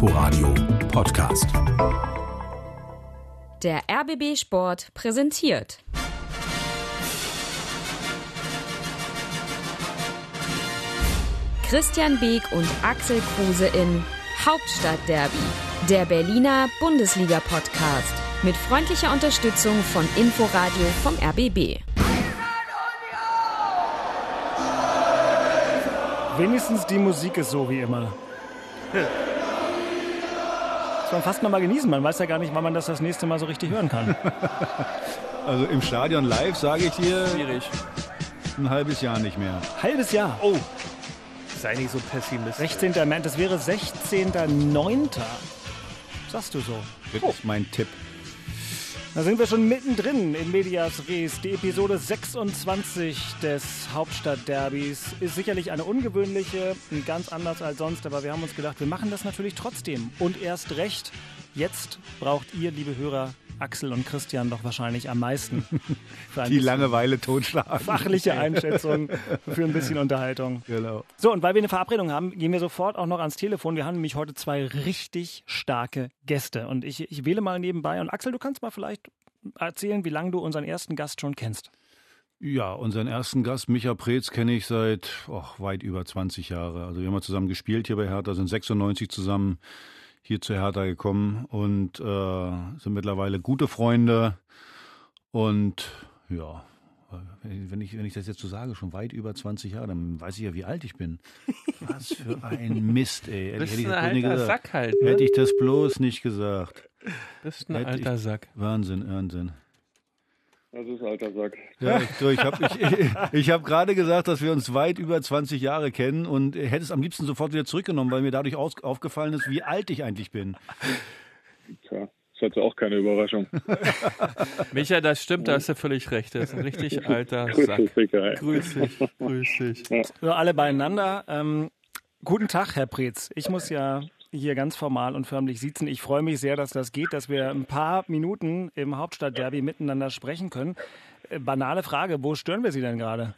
Inforadio Podcast. Der RBB Sport präsentiert. Christian Beek und Axel Kruse in Hauptstadtderby, der Berliner Bundesliga-Podcast mit freundlicher Unterstützung von Inforadio vom RBB. Wenigstens die Musik ist so wie immer. Das man fast noch mal genießen. Man weiß ja gar nicht, wann man das das nächste Mal so richtig hören kann. Also im Stadion live sage ich dir. Schwierig. Ein halbes Jahr nicht mehr. Halbes Jahr. Oh. Sei nicht so pessimistisch. 16. März, das wäre 16.09. Sagst du so. Das ist mein Tipp. Da sind wir schon mittendrin in Medias Res. Die Episode 26 des Hauptstadtderbys ist sicherlich eine ungewöhnliche, ganz anders als sonst, aber wir haben uns gedacht, wir machen das natürlich trotzdem. Und erst recht, jetzt braucht ihr, liebe Hörer, Axel und Christian doch wahrscheinlich am meisten. Die Langeweile totschlagen. Fachliche Einschätzung für ein bisschen Unterhaltung. Genau. So, und weil wir eine Verabredung haben, gehen wir sofort auch noch ans Telefon. Wir haben nämlich heute zwei richtig starke Gäste. Und ich, ich wähle mal nebenbei. Und Axel, du kannst mal vielleicht erzählen, wie lange du unseren ersten Gast schon kennst. Ja, unseren ersten Gast, Micha Preetz, kenne ich seit oh, weit über 20 Jahre. Also wir haben mal zusammen gespielt hier bei Hertha, sind 96 zusammen hier zu Hertha gekommen und äh, sind mittlerweile gute Freunde. Und ja, wenn ich, wenn ich das jetzt so sage, schon weit über 20 Jahre, dann weiß ich ja, wie alt ich bin. Was für ein Mist, ey. Hätte, Bist ich das bloß nicht gesagt. Sack halt, ne? Hätte ich das bloß nicht gesagt. Bist ein Hätte alter ich- Sack. Wahnsinn, Wahnsinn. Das ist alter Sack. Ja, ich, so, ich habe ich, ich hab gerade gesagt, dass wir uns weit über 20 Jahre kennen und hätte es am liebsten sofort wieder zurückgenommen, weil mir dadurch aus, aufgefallen ist, wie alt ich eigentlich bin. Tja, ist jetzt auch keine Überraschung. Micha, das stimmt, da hast du völlig recht. Das ist ein richtig alter Sack. Grüß dich, grüß dich. So, alle beieinander. Ähm, guten Tag, Herr Preetz. Ich muss ja hier ganz formal und förmlich sitzen. Ich freue mich sehr, dass das geht, dass wir ein paar Minuten im Hauptstadtderby miteinander sprechen können. Äh, banale Frage, wo stören wir Sie denn gerade?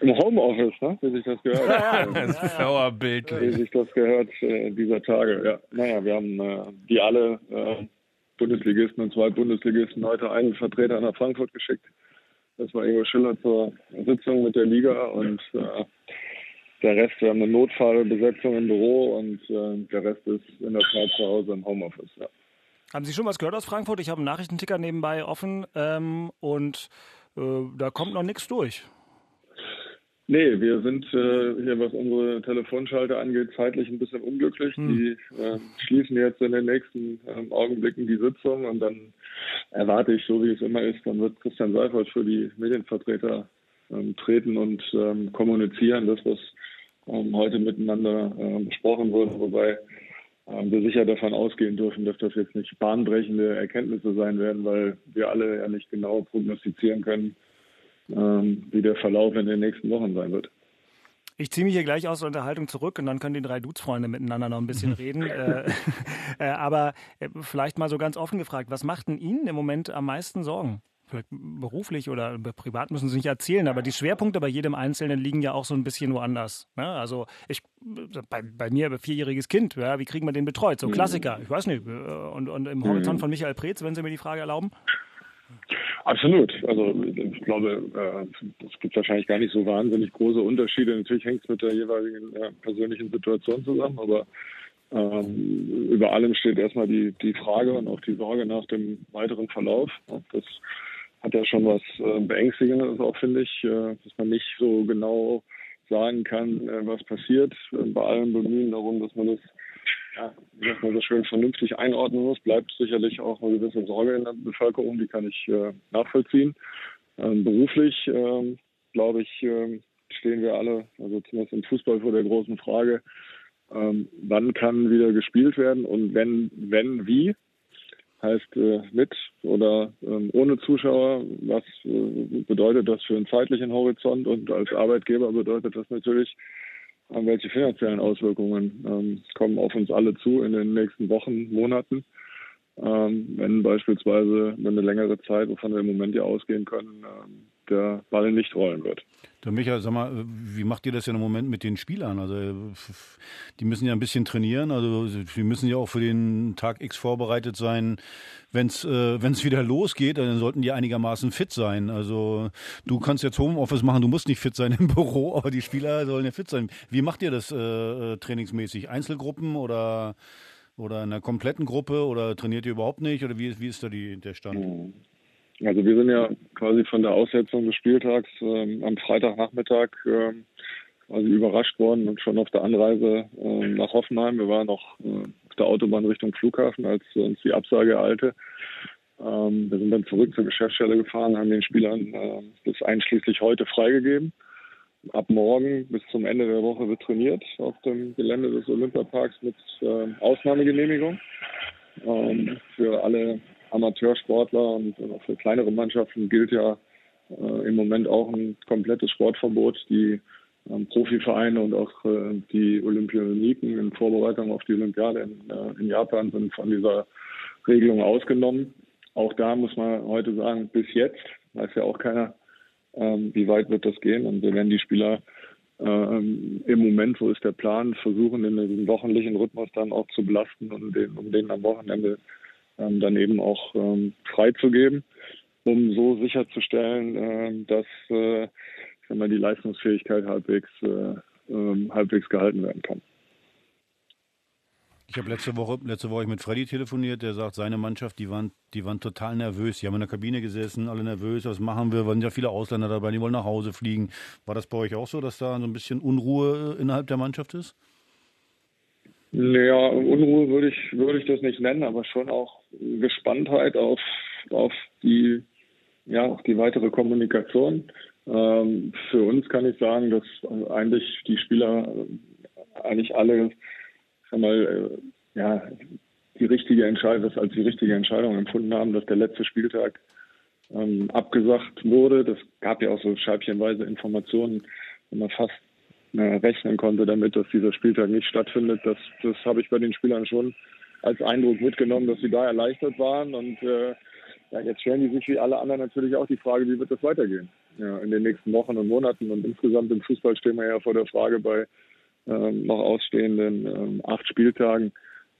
Im Homeoffice, ne? wie sich das gehört. Das ist schlauer Wie sich das gehört äh, dieser Tage. Ja. Naja, wir haben äh, die alle äh, Bundesligisten und zwei Bundesligisten heute einen Vertreter nach Frankfurt geschickt. Das war Ingo Schiller zur Sitzung mit der Liga und äh, der Rest, wir haben eine Notfallbesetzung im Büro und äh, der Rest ist in der Tat zu Hause im Homeoffice. Ja. Haben Sie schon was gehört aus Frankfurt? Ich habe einen Nachrichtenticker nebenbei offen ähm, und äh, da kommt noch nichts durch. Nee, wir sind äh, hier, was unsere Telefonschalter angeht, zeitlich ein bisschen unglücklich. Die äh, schließen jetzt in den nächsten ähm, Augenblicken die Sitzung und dann erwarte ich, so wie es immer ist, dann wird Christian Seifert für die Medienvertreter ähm, treten und ähm, kommunizieren, das, was heute miteinander äh, besprochen wurde, wobei ähm, wir sicher davon ausgehen dürfen, dass das jetzt nicht bahnbrechende Erkenntnisse sein werden, weil wir alle ja nicht genau prognostizieren können, ähm, wie der Verlauf in den nächsten Wochen sein wird. Ich ziehe mich hier gleich aus der Unterhaltung zurück und dann können die drei Dudes-Freunde miteinander noch ein bisschen reden. Äh, äh, aber äh, vielleicht mal so ganz offen gefragt, was macht denn Ihnen im Moment am meisten Sorgen? Vielleicht beruflich oder privat müssen Sie nicht erzählen, aber die Schwerpunkte bei jedem Einzelnen liegen ja auch so ein bisschen woanders. Ne? Also ich, bei, bei mir, ein vierjähriges Kind, ja, wie kriegen wir den betreut? So Klassiker, ich weiß nicht. äh, Und, und im Horizont von Michael Preetz, wenn Sie mir die Frage erlauben? Absolut. Also ich glaube, äh, es gibt wahrscheinlich gar nicht so wahnsinnig große Unterschiede. Natürlich hängt es mit der jeweiligen äh, persönlichen Situation zusammen, aber ähm, über allem steht erstmal die, die Frage und auch die Sorge nach dem weiteren Verlauf. Das hat ja schon was äh, Beängstigendes auch, finde ich, äh, dass man nicht so genau sagen kann, äh, was passiert. Äh, bei allem Bemühen darum, dass man das ja, sagt man so schön vernünftig einordnen muss, bleibt sicherlich auch eine gewisse Sorge in der Bevölkerung, die kann ich äh, nachvollziehen. Ähm, beruflich, ähm, glaube ich, ähm, stehen wir alle, also zumindest im Fußball vor der großen Frage, ähm, wann kann wieder gespielt werden und wenn, wenn, wie? Heißt äh, mit oder ähm, ohne Zuschauer, was äh, bedeutet das für einen zeitlichen Horizont und als Arbeitgeber bedeutet das natürlich, äh, welche finanziellen Auswirkungen ähm, kommen auf uns alle zu in den nächsten Wochen, Monaten. Ähm, wenn beispielsweise über eine längere Zeit, wovon wir im Moment ja ausgehen können, ähm, der Ball nicht rollen wird. Der Michael, sag mal, wie macht ihr das denn im Moment mit den Spielern? Also die müssen ja ein bisschen trainieren, also die müssen ja auch für den Tag X vorbereitet sein. Wenn es äh, wenn's wieder losgeht, dann sollten die einigermaßen fit sein. Also du kannst jetzt Homeoffice machen, du musst nicht fit sein im Büro, aber die Spieler sollen ja fit sein. Wie macht ihr das äh, trainingsmäßig? Einzelgruppen oder, oder in einer kompletten Gruppe oder trainiert ihr überhaupt nicht? Oder wie, wie ist da die, der Stand? Mhm. Also wir sind ja quasi von der Aussetzung des Spieltags ähm, am Freitagnachmittag ähm, quasi überrascht worden und schon auf der Anreise äh, nach Hoffenheim. Wir waren noch äh, auf der Autobahn Richtung Flughafen, als uns die Absage ereilte. Ähm, wir sind dann zurück zur Geschäftsstelle gefahren, haben den Spielern äh, bis einschließlich heute freigegeben. Ab morgen bis zum Ende der Woche wird trainiert auf dem Gelände des Olympiaparks mit äh, Ausnahmegenehmigung. Ähm, für alle Amateursportler und auch für kleinere Mannschaften gilt ja äh, im Moment auch ein komplettes Sportverbot. Die ähm, Profivereine und auch äh, die Olympioniken in Vorbereitung auf die Olympiade in, äh, in, Japan sind von dieser Regelung ausgenommen. Auch da muss man heute sagen, bis jetzt weiß ja auch keiner, ähm, wie weit wird das gehen. Und wir werden die Spieler ähm, im Moment, wo ist der Plan, versuchen in diesem wochenlichen Rhythmus dann auch zu belasten und den, um den am Wochenende ähm, dann eben auch ähm, freizugeben, um so sicherzustellen, äh, dass äh, sag mal, die Leistungsfähigkeit halbwegs, äh, äh, halbwegs gehalten werden kann. Ich habe letzte Woche, letzte Woche mit Freddy telefoniert, der sagt, seine Mannschaft, die waren, die waren total nervös. Die haben in der Kabine gesessen, alle nervös, was machen wir? Waren ja viele Ausländer dabei, die wollen nach Hause fliegen. War das bei euch auch so, dass da so ein bisschen Unruhe innerhalb der Mannschaft ist? Naja, Unruhe würde ich, würde ich das nicht nennen, aber schon auch Gespanntheit auf, auf die, ja, auf die weitere Kommunikation. Ähm, für uns kann ich sagen, dass eigentlich die Spieler eigentlich alle, sag mal, äh, ja, die richtige Entscheidung, als die richtige Entscheidung empfunden haben, dass der letzte Spieltag ähm, abgesagt wurde. Das gab ja auch so scheibchenweise Informationen, wenn man fast äh, rechnen konnte damit, dass dieser Spieltag nicht stattfindet. Das, das habe ich bei den Spielern schon als Eindruck mitgenommen, dass sie da erleichtert waren. Und äh, ja, jetzt stellen die sich wie alle anderen natürlich auch die Frage, wie wird das weitergehen ja, in den nächsten Wochen und Monaten. Und insgesamt im Fußball stehen wir ja vor der Frage bei ähm, noch ausstehenden ähm, acht Spieltagen,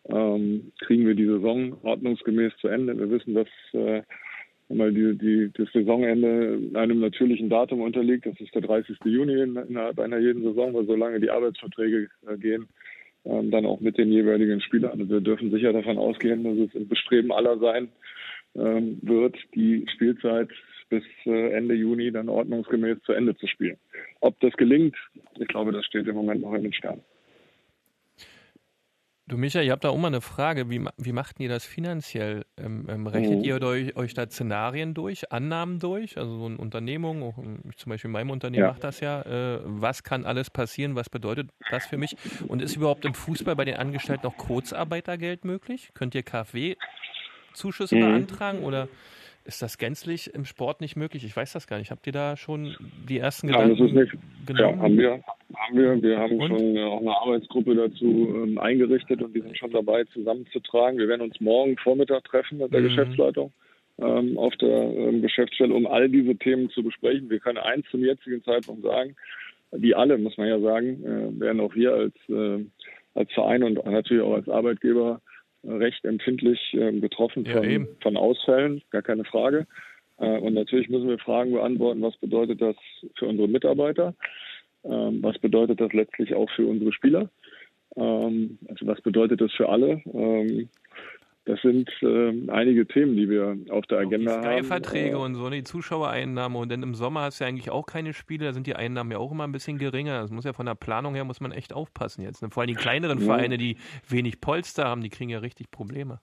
ähm, kriegen wir die Saison ordnungsgemäß zu Ende. Wir wissen, dass äh, weil die, die, das Saisonende einem natürlichen Datum unterliegt. Das ist der 30. Juni innerhalb einer jeden Saison, weil solange die Arbeitsverträge äh, gehen, ähm, dann auch mit den jeweiligen Spielern. Also wir dürfen sicher davon ausgehen, dass es im Bestreben aller sein ähm, wird, die Spielzeit bis äh, Ende Juni dann ordnungsgemäß zu Ende zu spielen. Ob das gelingt, ich glaube, das steht im Moment noch in den Sternen. Du Michael, ihr habt da auch mal eine Frage. Wie, wie macht ihr das finanziell? Ähm, ähm, rechnet mhm. ihr euch, euch, da Szenarien durch, Annahmen durch? Also so eine Unternehmung, auch, ähm, zum Beispiel in meinem Unternehmen ja. macht das ja. Äh, was kann alles passieren? Was bedeutet das für mich? Und ist überhaupt im Fußball bei den Angestellten noch Kurzarbeitergeld möglich? Könnt ihr KfW-Zuschüsse mhm. beantragen oder ist das gänzlich im Sport nicht möglich? Ich weiß das gar nicht. Habt ihr da schon die ersten Nein, Gedanken das ist nicht. genommen? Ja, haben wir. Haben wir. Wir haben und? schon auch eine Arbeitsgruppe dazu ähm, eingerichtet und die sind schon dabei, zusammenzutragen. Wir werden uns morgen Vormittag treffen mit der mhm. Geschäftsleitung ähm, auf der ähm, Geschäftsstelle, um all diese Themen zu besprechen. Wir können eins zum jetzigen Zeitpunkt sagen. Die alle, muss man ja sagen, äh, werden auch wir als, äh, als Verein und natürlich auch als Arbeitgeber recht empfindlich ähm, getroffen von, ja, von Ausfällen, gar keine Frage. Äh, und natürlich müssen wir Fragen beantworten, was bedeutet das für unsere Mitarbeiter? Ähm, was bedeutet das letztlich auch für unsere Spieler? Ähm, also was bedeutet das für alle? Das sind äh, einige Themen, die wir auf der Agenda die haben. Verträge äh, und so, die Zuschauereinnahmen und dann im Sommer hast du ja eigentlich auch keine Spiele, da sind die Einnahmen ja auch immer ein bisschen geringer. Das muss ja von der Planung her, muss man echt aufpassen jetzt. Ne? Vor allem die kleineren. Vereine, die wenig Polster haben, die kriegen ja richtig Probleme.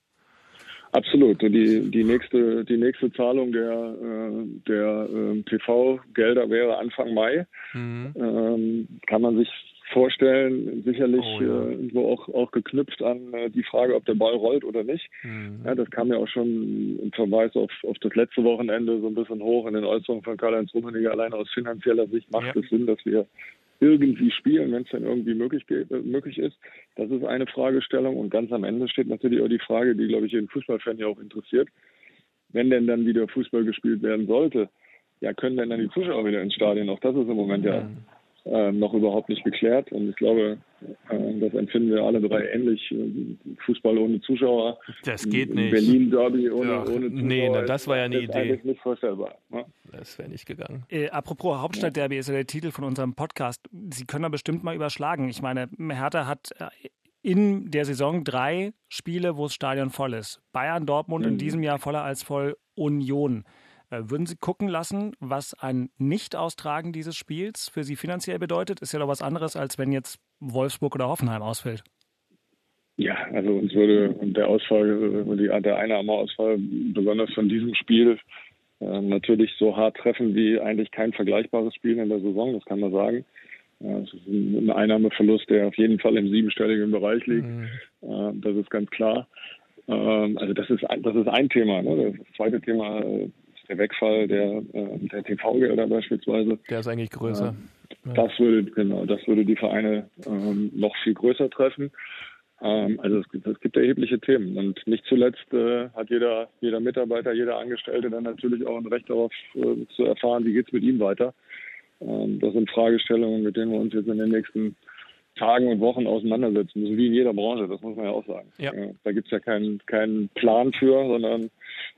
Absolut. Die, die, nächste, die nächste Zahlung der, äh, der äh, TV-Gelder wäre Anfang Mai. Mhm. Ähm, kann man sich vorstellen, sicherlich oh, ja. äh, irgendwo auch, auch geknüpft an äh, die Frage, ob der Ball rollt oder nicht. Mhm. Ja, das kam ja auch schon im Verweis auf, auf das letzte Wochenende so ein bisschen hoch in den Äußerungen von Karl-Heinz Rummenigge. Allein aus finanzieller Sicht macht ja. es Sinn, dass wir irgendwie spielen, wenn es dann irgendwie möglich, äh, möglich ist. Das ist eine Fragestellung. Und ganz am Ende steht natürlich auch die Frage, die, glaube ich, jeden Fußballfan ja auch interessiert. Wenn denn dann wieder Fußball gespielt werden sollte, ja, können denn dann die Zuschauer wieder ins Stadion? Auch das ist im Moment ja mhm noch überhaupt nicht geklärt. Und ich glaube, äh, das empfinden wir alle drei ähnlich. Fußball ohne Zuschauer. Das geht nicht. Berlin Derby ohne, ja. ohne Zuschauer. Nee, na, das war ja eine Idee. Eigentlich nicht vorstellbar. Ne? Das wäre nicht gegangen. Äh, apropos Hauptstadtderby ist ja der Titel von unserem Podcast. Sie können da bestimmt mal überschlagen. Ich meine, Hertha hat äh, in der Saison drei Spiele, wo das Stadion voll ist. Bayern, Dortmund mhm. in diesem Jahr voller als voll Union. Äh, würden Sie gucken lassen, was ein Nicht-Austragen dieses Spiels für Sie finanziell bedeutet? Ist ja doch was anderes, als wenn jetzt Wolfsburg oder Hoffenheim ausfällt. Ja, also uns würde der Ausfall, der Einnahmeausfall besonders von diesem Spiel äh, natürlich so hart treffen wie eigentlich kein vergleichbares Spiel in der Saison, das kann man sagen. Äh, es ist ein Einnahmeverlust, der auf jeden Fall im siebenstelligen Bereich liegt. Mhm. Das ist ganz klar. Ähm, also das ist das ist ein Thema. Ne? Das zweite Thema der Wegfall der, äh, der TV-Gelder beispielsweise. Der ist eigentlich größer. Ähm, das würde, genau, das würde die Vereine ähm, noch viel größer treffen. Ähm, also es gibt, es gibt, erhebliche Themen. Und nicht zuletzt äh, hat jeder, jeder Mitarbeiter, jeder Angestellte dann natürlich auch ein Recht darauf äh, zu erfahren, wie geht es mit ihm weiter. Ähm, das sind Fragestellungen, mit denen wir uns jetzt in den nächsten Tagen und Wochen auseinandersetzen müssen, wie in jeder Branche, das muss man ja auch sagen. Ja. Da gibt es ja keinen, keinen Plan für, sondern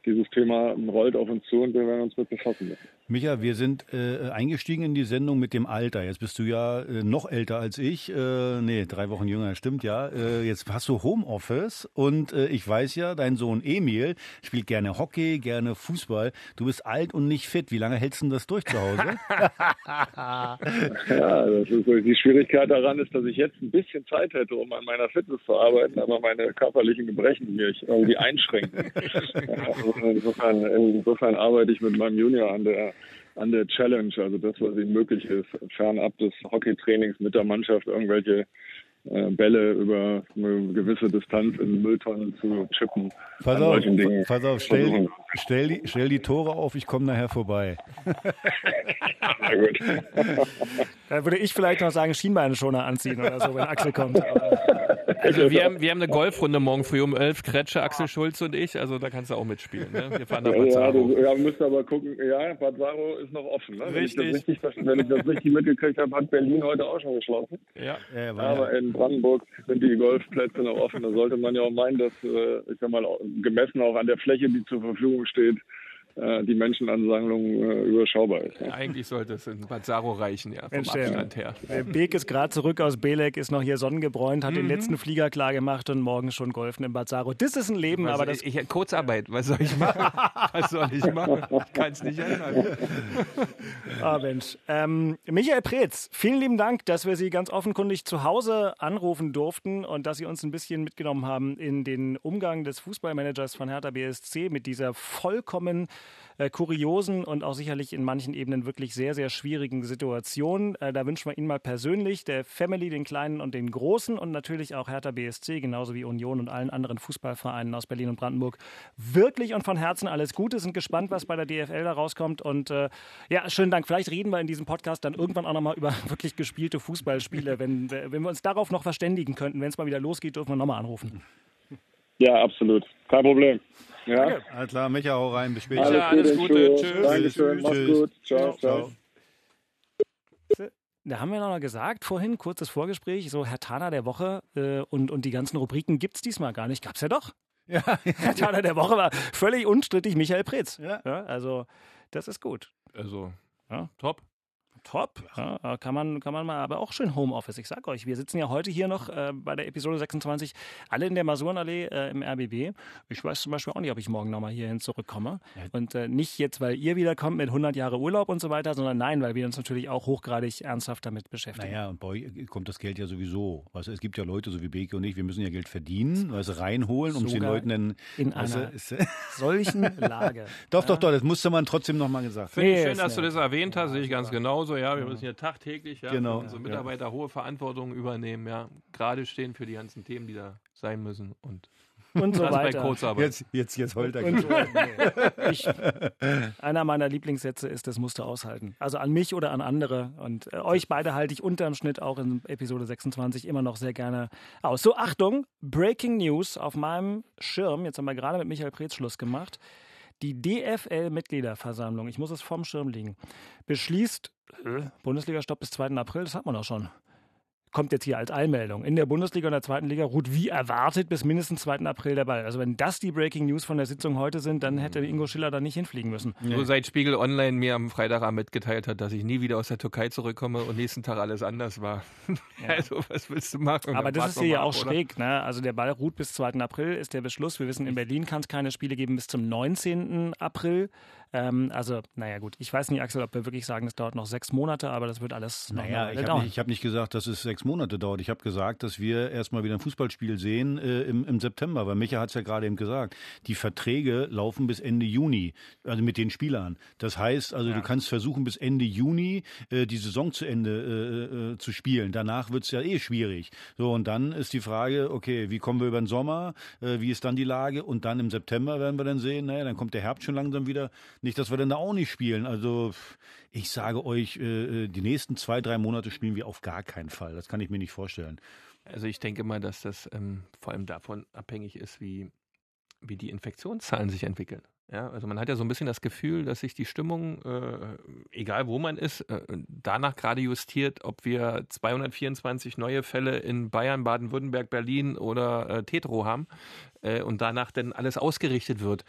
dieses Thema rollt auf uns zu und wir werden uns mit befassen müssen. Micha, wir sind äh, eingestiegen in die Sendung mit dem Alter. Jetzt bist du ja äh, noch älter als ich. Äh, nee, drei Wochen jünger, stimmt ja. Äh, jetzt hast du Homeoffice und äh, ich weiß ja, dein Sohn Emil spielt gerne Hockey, gerne Fußball. Du bist alt und nicht fit. Wie lange hältst du das durch zu Hause? ja, das ist, die Schwierigkeit daran ist, dass ich jetzt ein bisschen Zeit hätte, um an meiner Fitness zu arbeiten, aber meine körperlichen Gebrechen mich irgendwie einschränken. insofern, insofern arbeite ich mit meinem Junior an der an der Challenge, also das, was ihm möglich ist, fernab des Hockeytrainings mit der Mannschaft irgendwelche Bälle über eine gewisse Distanz in Mülltonnen zu chippen. Pass auf, pass auf stell, stell, die, stell die Tore auf, ich komme nachher vorbei. Na gut. da würde ich vielleicht noch sagen, Schienbeinschoner anziehen oder so, wenn Axel kommt. Also wir haben, wir haben eine Golfrunde morgen früh um elf, Kretsche, Axel Schulz und ich, also da kannst du auch mitspielen. Ne? Wir fahren nach Bad Ja, du ja, musst aber gucken, ja, Bad Saro ist noch offen. Ne? Richtig. Wenn ich, das richtig, wenn ich das richtig mitgekriegt habe, hat Berlin heute auch schon geschlossen. Ja, ja aber in Brandenburg sind die Golfplätze noch offen. Da sollte man ja auch meinen, dass, äh, ich sag mal, gemessen auch an der Fläche, die zur Verfügung steht, die Menschenansammlung äh, überschaubar ist. Ja. Eigentlich sollte es in Bad Saro reichen, ja, vom Mensch, Abstand her. Der Beek ist gerade zurück aus Belek, ist noch hier sonnengebräunt, hat mhm. den letzten Flieger klar gemacht und morgen schon golfen in Bad Saro. Das ist ein Leben, was, aber das... Ich, Kurzarbeit, was soll ich machen? was soll ich machen? Ich kann es nicht ändern. Ah, Mensch. Ähm, Michael Preetz, vielen lieben Dank, dass wir Sie ganz offenkundig zu Hause anrufen durften und dass Sie uns ein bisschen mitgenommen haben in den Umgang des Fußballmanagers von Hertha BSC mit dieser vollkommen äh, kuriosen und auch sicherlich in manchen Ebenen wirklich sehr, sehr schwierigen Situationen. Äh, da wünschen wir Ihnen mal persönlich, der Family, den Kleinen und den Großen und natürlich auch Hertha BSC, genauso wie Union und allen anderen Fußballvereinen aus Berlin und Brandenburg, wirklich und von Herzen alles Gute. Sind gespannt, was bei der DFL da rauskommt. Und äh, ja, schönen Dank. Vielleicht reden wir in diesem Podcast dann irgendwann auch nochmal über wirklich gespielte Fußballspiele. Wenn, wenn wir uns darauf noch verständigen könnten, wenn es mal wieder losgeht, dürfen wir nochmal anrufen. Ja, absolut. Kein Problem. Ja. Danke. Alles klar, Micha, hau rein. Bis später. Alles, alles Gute. Tschüss. Dankeschön. Mach's Tschüss. gut. Ciao, ciao. Da haben wir noch gesagt, vorhin, kurzes Vorgespräch, so Herr Tana der Woche äh, und, und die ganzen Rubriken gibt es diesmal gar nicht. Gab es ja doch. Ja. Herr Tana der Woche war völlig unstrittig Michael Pretz. Ja. ja also, das ist gut. Also, ja, top top. Ja, kann, man, kann man mal, aber auch schön Homeoffice. Ich sag euch, wir sitzen ja heute hier noch äh, bei der Episode 26, alle in der Masurenallee äh, im RBB. Ich weiß zum Beispiel auch nicht, ob ich morgen nochmal hierhin zurückkomme. Ja. Und äh, nicht jetzt, weil ihr wiederkommt mit 100 Jahre Urlaub und so weiter, sondern nein, weil wir uns natürlich auch hochgradig ernsthaft damit beschäftigen. Naja, und bei euch kommt das Geld ja sowieso. Weißt, es gibt ja Leute, so wie Beke und ich, wir müssen ja Geld verdienen, weißt, reinholen, um es den Leuten dann... In weißt, einer solchen Lage. doch, ja. doch, doch, das musste man trotzdem nochmal gesagt. Finde ich schön, dass du das erwähnt hast, sehe ich ganz genauso ja, wir müssen ja tagtäglich ja, genau. unsere Mitarbeiter ja. hohe Verantwortung übernehmen, ja, gerade stehen für die ganzen Themen, die da sein müssen und und so weiter. Jetzt, jetzt, jetzt heult er. So, ich, einer meiner Lieblingssätze ist, das musst du aushalten. Also an mich oder an andere. Und äh, euch beide halte ich unterm Schnitt auch in Episode 26 immer noch sehr gerne aus. So, Achtung, Breaking News auf meinem Schirm. Jetzt haben wir gerade mit Michael Preetz Schluss gemacht. Die DFL-Mitgliederversammlung, ich muss es vom Schirm liegen, beschließt, äh, Bundesliga-Stopp bis 2. April, das hat man auch schon kommt jetzt hier als Eilmeldung. In der Bundesliga und der zweiten Liga ruht wie erwartet bis mindestens 2. April der Ball. Also wenn das die Breaking News von der Sitzung heute sind, dann hätte Ingo Schiller da nicht hinfliegen müssen. So seit Spiegel Online mir am Freitagabend mitgeteilt hat, dass ich nie wieder aus der Türkei zurückkomme und nächsten Tag alles anders war. Ja. Also was willst du machen? Aber das ist hier ja auch oder? schräg. Ne? Also der Ball ruht bis 2. April, ist der Beschluss. Wir wissen, in Berlin kann es keine Spiele geben bis zum 19. April. Ähm, also, naja, gut. Ich weiß nicht, Axel, ob wir wirklich sagen, es dauert noch sechs Monate, aber das wird alles noch naja, ich habe nicht, hab nicht, gesagt, dass es sechs Monate dauert. Ich habe gesagt, dass wir erstmal wieder ein Fußballspiel sehen äh, im, im, September, weil Micha hat es ja gerade eben gesagt. Die Verträge laufen bis Ende Juni, also mit den Spielern. Das heißt, also ja. du kannst versuchen, bis Ende Juni äh, die Saison zu Ende äh, äh zu spielen. Danach wird es ja eh schwierig. So, und dann ist die Frage, okay, wie kommen wir über den Sommer? Äh, wie ist dann die Lage? Und dann im September werden wir dann sehen, naja, dann kommt der Herbst schon langsam wieder. Nicht, dass wir dann da auch nicht spielen. Also ich sage euch, äh, äh, die nächsten zwei, drei Monate spielen wir auf gar keinen Fall. Das kann ich mir nicht vorstellen. Also ich denke mal, dass das ähm, vor allem davon abhängig ist, wie, wie die Infektionszahlen sich entwickeln. Ja, also man hat ja so ein bisschen das Gefühl, dass sich die Stimmung, äh, egal wo man ist, äh, danach gerade justiert, ob wir 224 neue Fälle in Bayern, Baden-Württemberg, Berlin oder äh, Tetro haben äh, und danach dann alles ausgerichtet wird.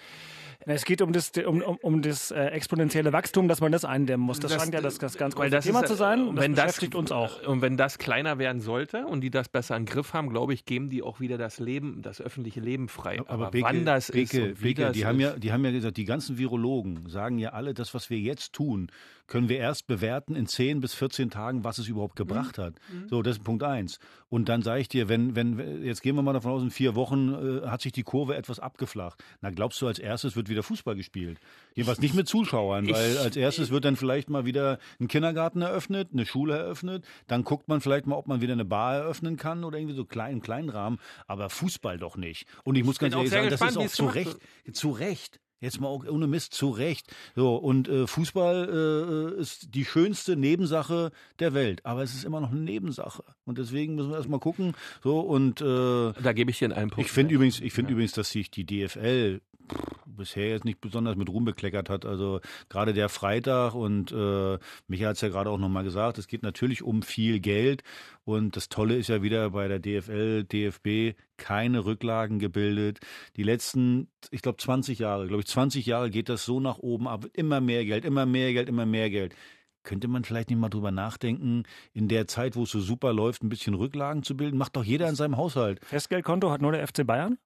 Es geht um das, um, um, um das äh, exponentielle Wachstum, dass man das eindämmen muss. Das, das scheint ja das, das ganz große Thema ist, zu sein. Und das beschäftigt das, uns auch. Und wenn das kleiner werden sollte und die das besser im Griff haben, glaube ich, geben die auch wieder das Leben, das öffentliche Leben frei. Aber, Aber Beke, wann das Beke, ist, Beke, die haben ja, die haben ja gesagt, die ganzen Virologen sagen ja alle, das, was wir jetzt tun, können wir erst bewerten in 10 bis 14 Tagen, was es überhaupt gebracht mhm. hat. Mhm. So, das ist Punkt eins. Und dann sage ich dir, wenn, wenn, jetzt gehen wir mal davon aus, in vier Wochen äh, hat sich die Kurve etwas abgeflacht. Na, glaubst du, als erstes wird wieder Fußball gespielt? Jedenfalls nicht mit Zuschauern, weil als erstes wird dann vielleicht mal wieder ein Kindergarten eröffnet, eine Schule eröffnet. Dann guckt man vielleicht mal, ob man wieder eine Bar eröffnen kann oder irgendwie so klein, kleinen Rahmen. Aber Fußball doch nicht. Und ich muss ganz ehrlich sagen, gespannt, das ist auch zu Recht, zu Recht Jetzt mal ohne Mist zurecht. So, und äh, Fußball äh, ist die schönste Nebensache der Welt. Aber es ist immer noch eine Nebensache. Und deswegen müssen wir erstmal gucken. So, und äh, da gebe ich dir in einem Punkt. Ich finde übrigens, ich finde ja. übrigens, dass sich die DFL bisher jetzt nicht besonders mit Ruhm bekleckert hat. Also gerade der Freitag und äh, Michael hat es ja gerade auch nochmal gesagt, es geht natürlich um viel Geld und das Tolle ist ja wieder bei der DFL, DFB keine Rücklagen gebildet. Die letzten, ich glaube 20 Jahre, glaube ich 20 Jahre geht das so nach oben ab, immer mehr Geld, immer mehr Geld, immer mehr Geld. Könnte man vielleicht nicht mal drüber nachdenken, in der Zeit, wo es so super läuft, ein bisschen Rücklagen zu bilden? Macht doch jeder in seinem Haushalt. Festgeldkonto hat nur der FC Bayern?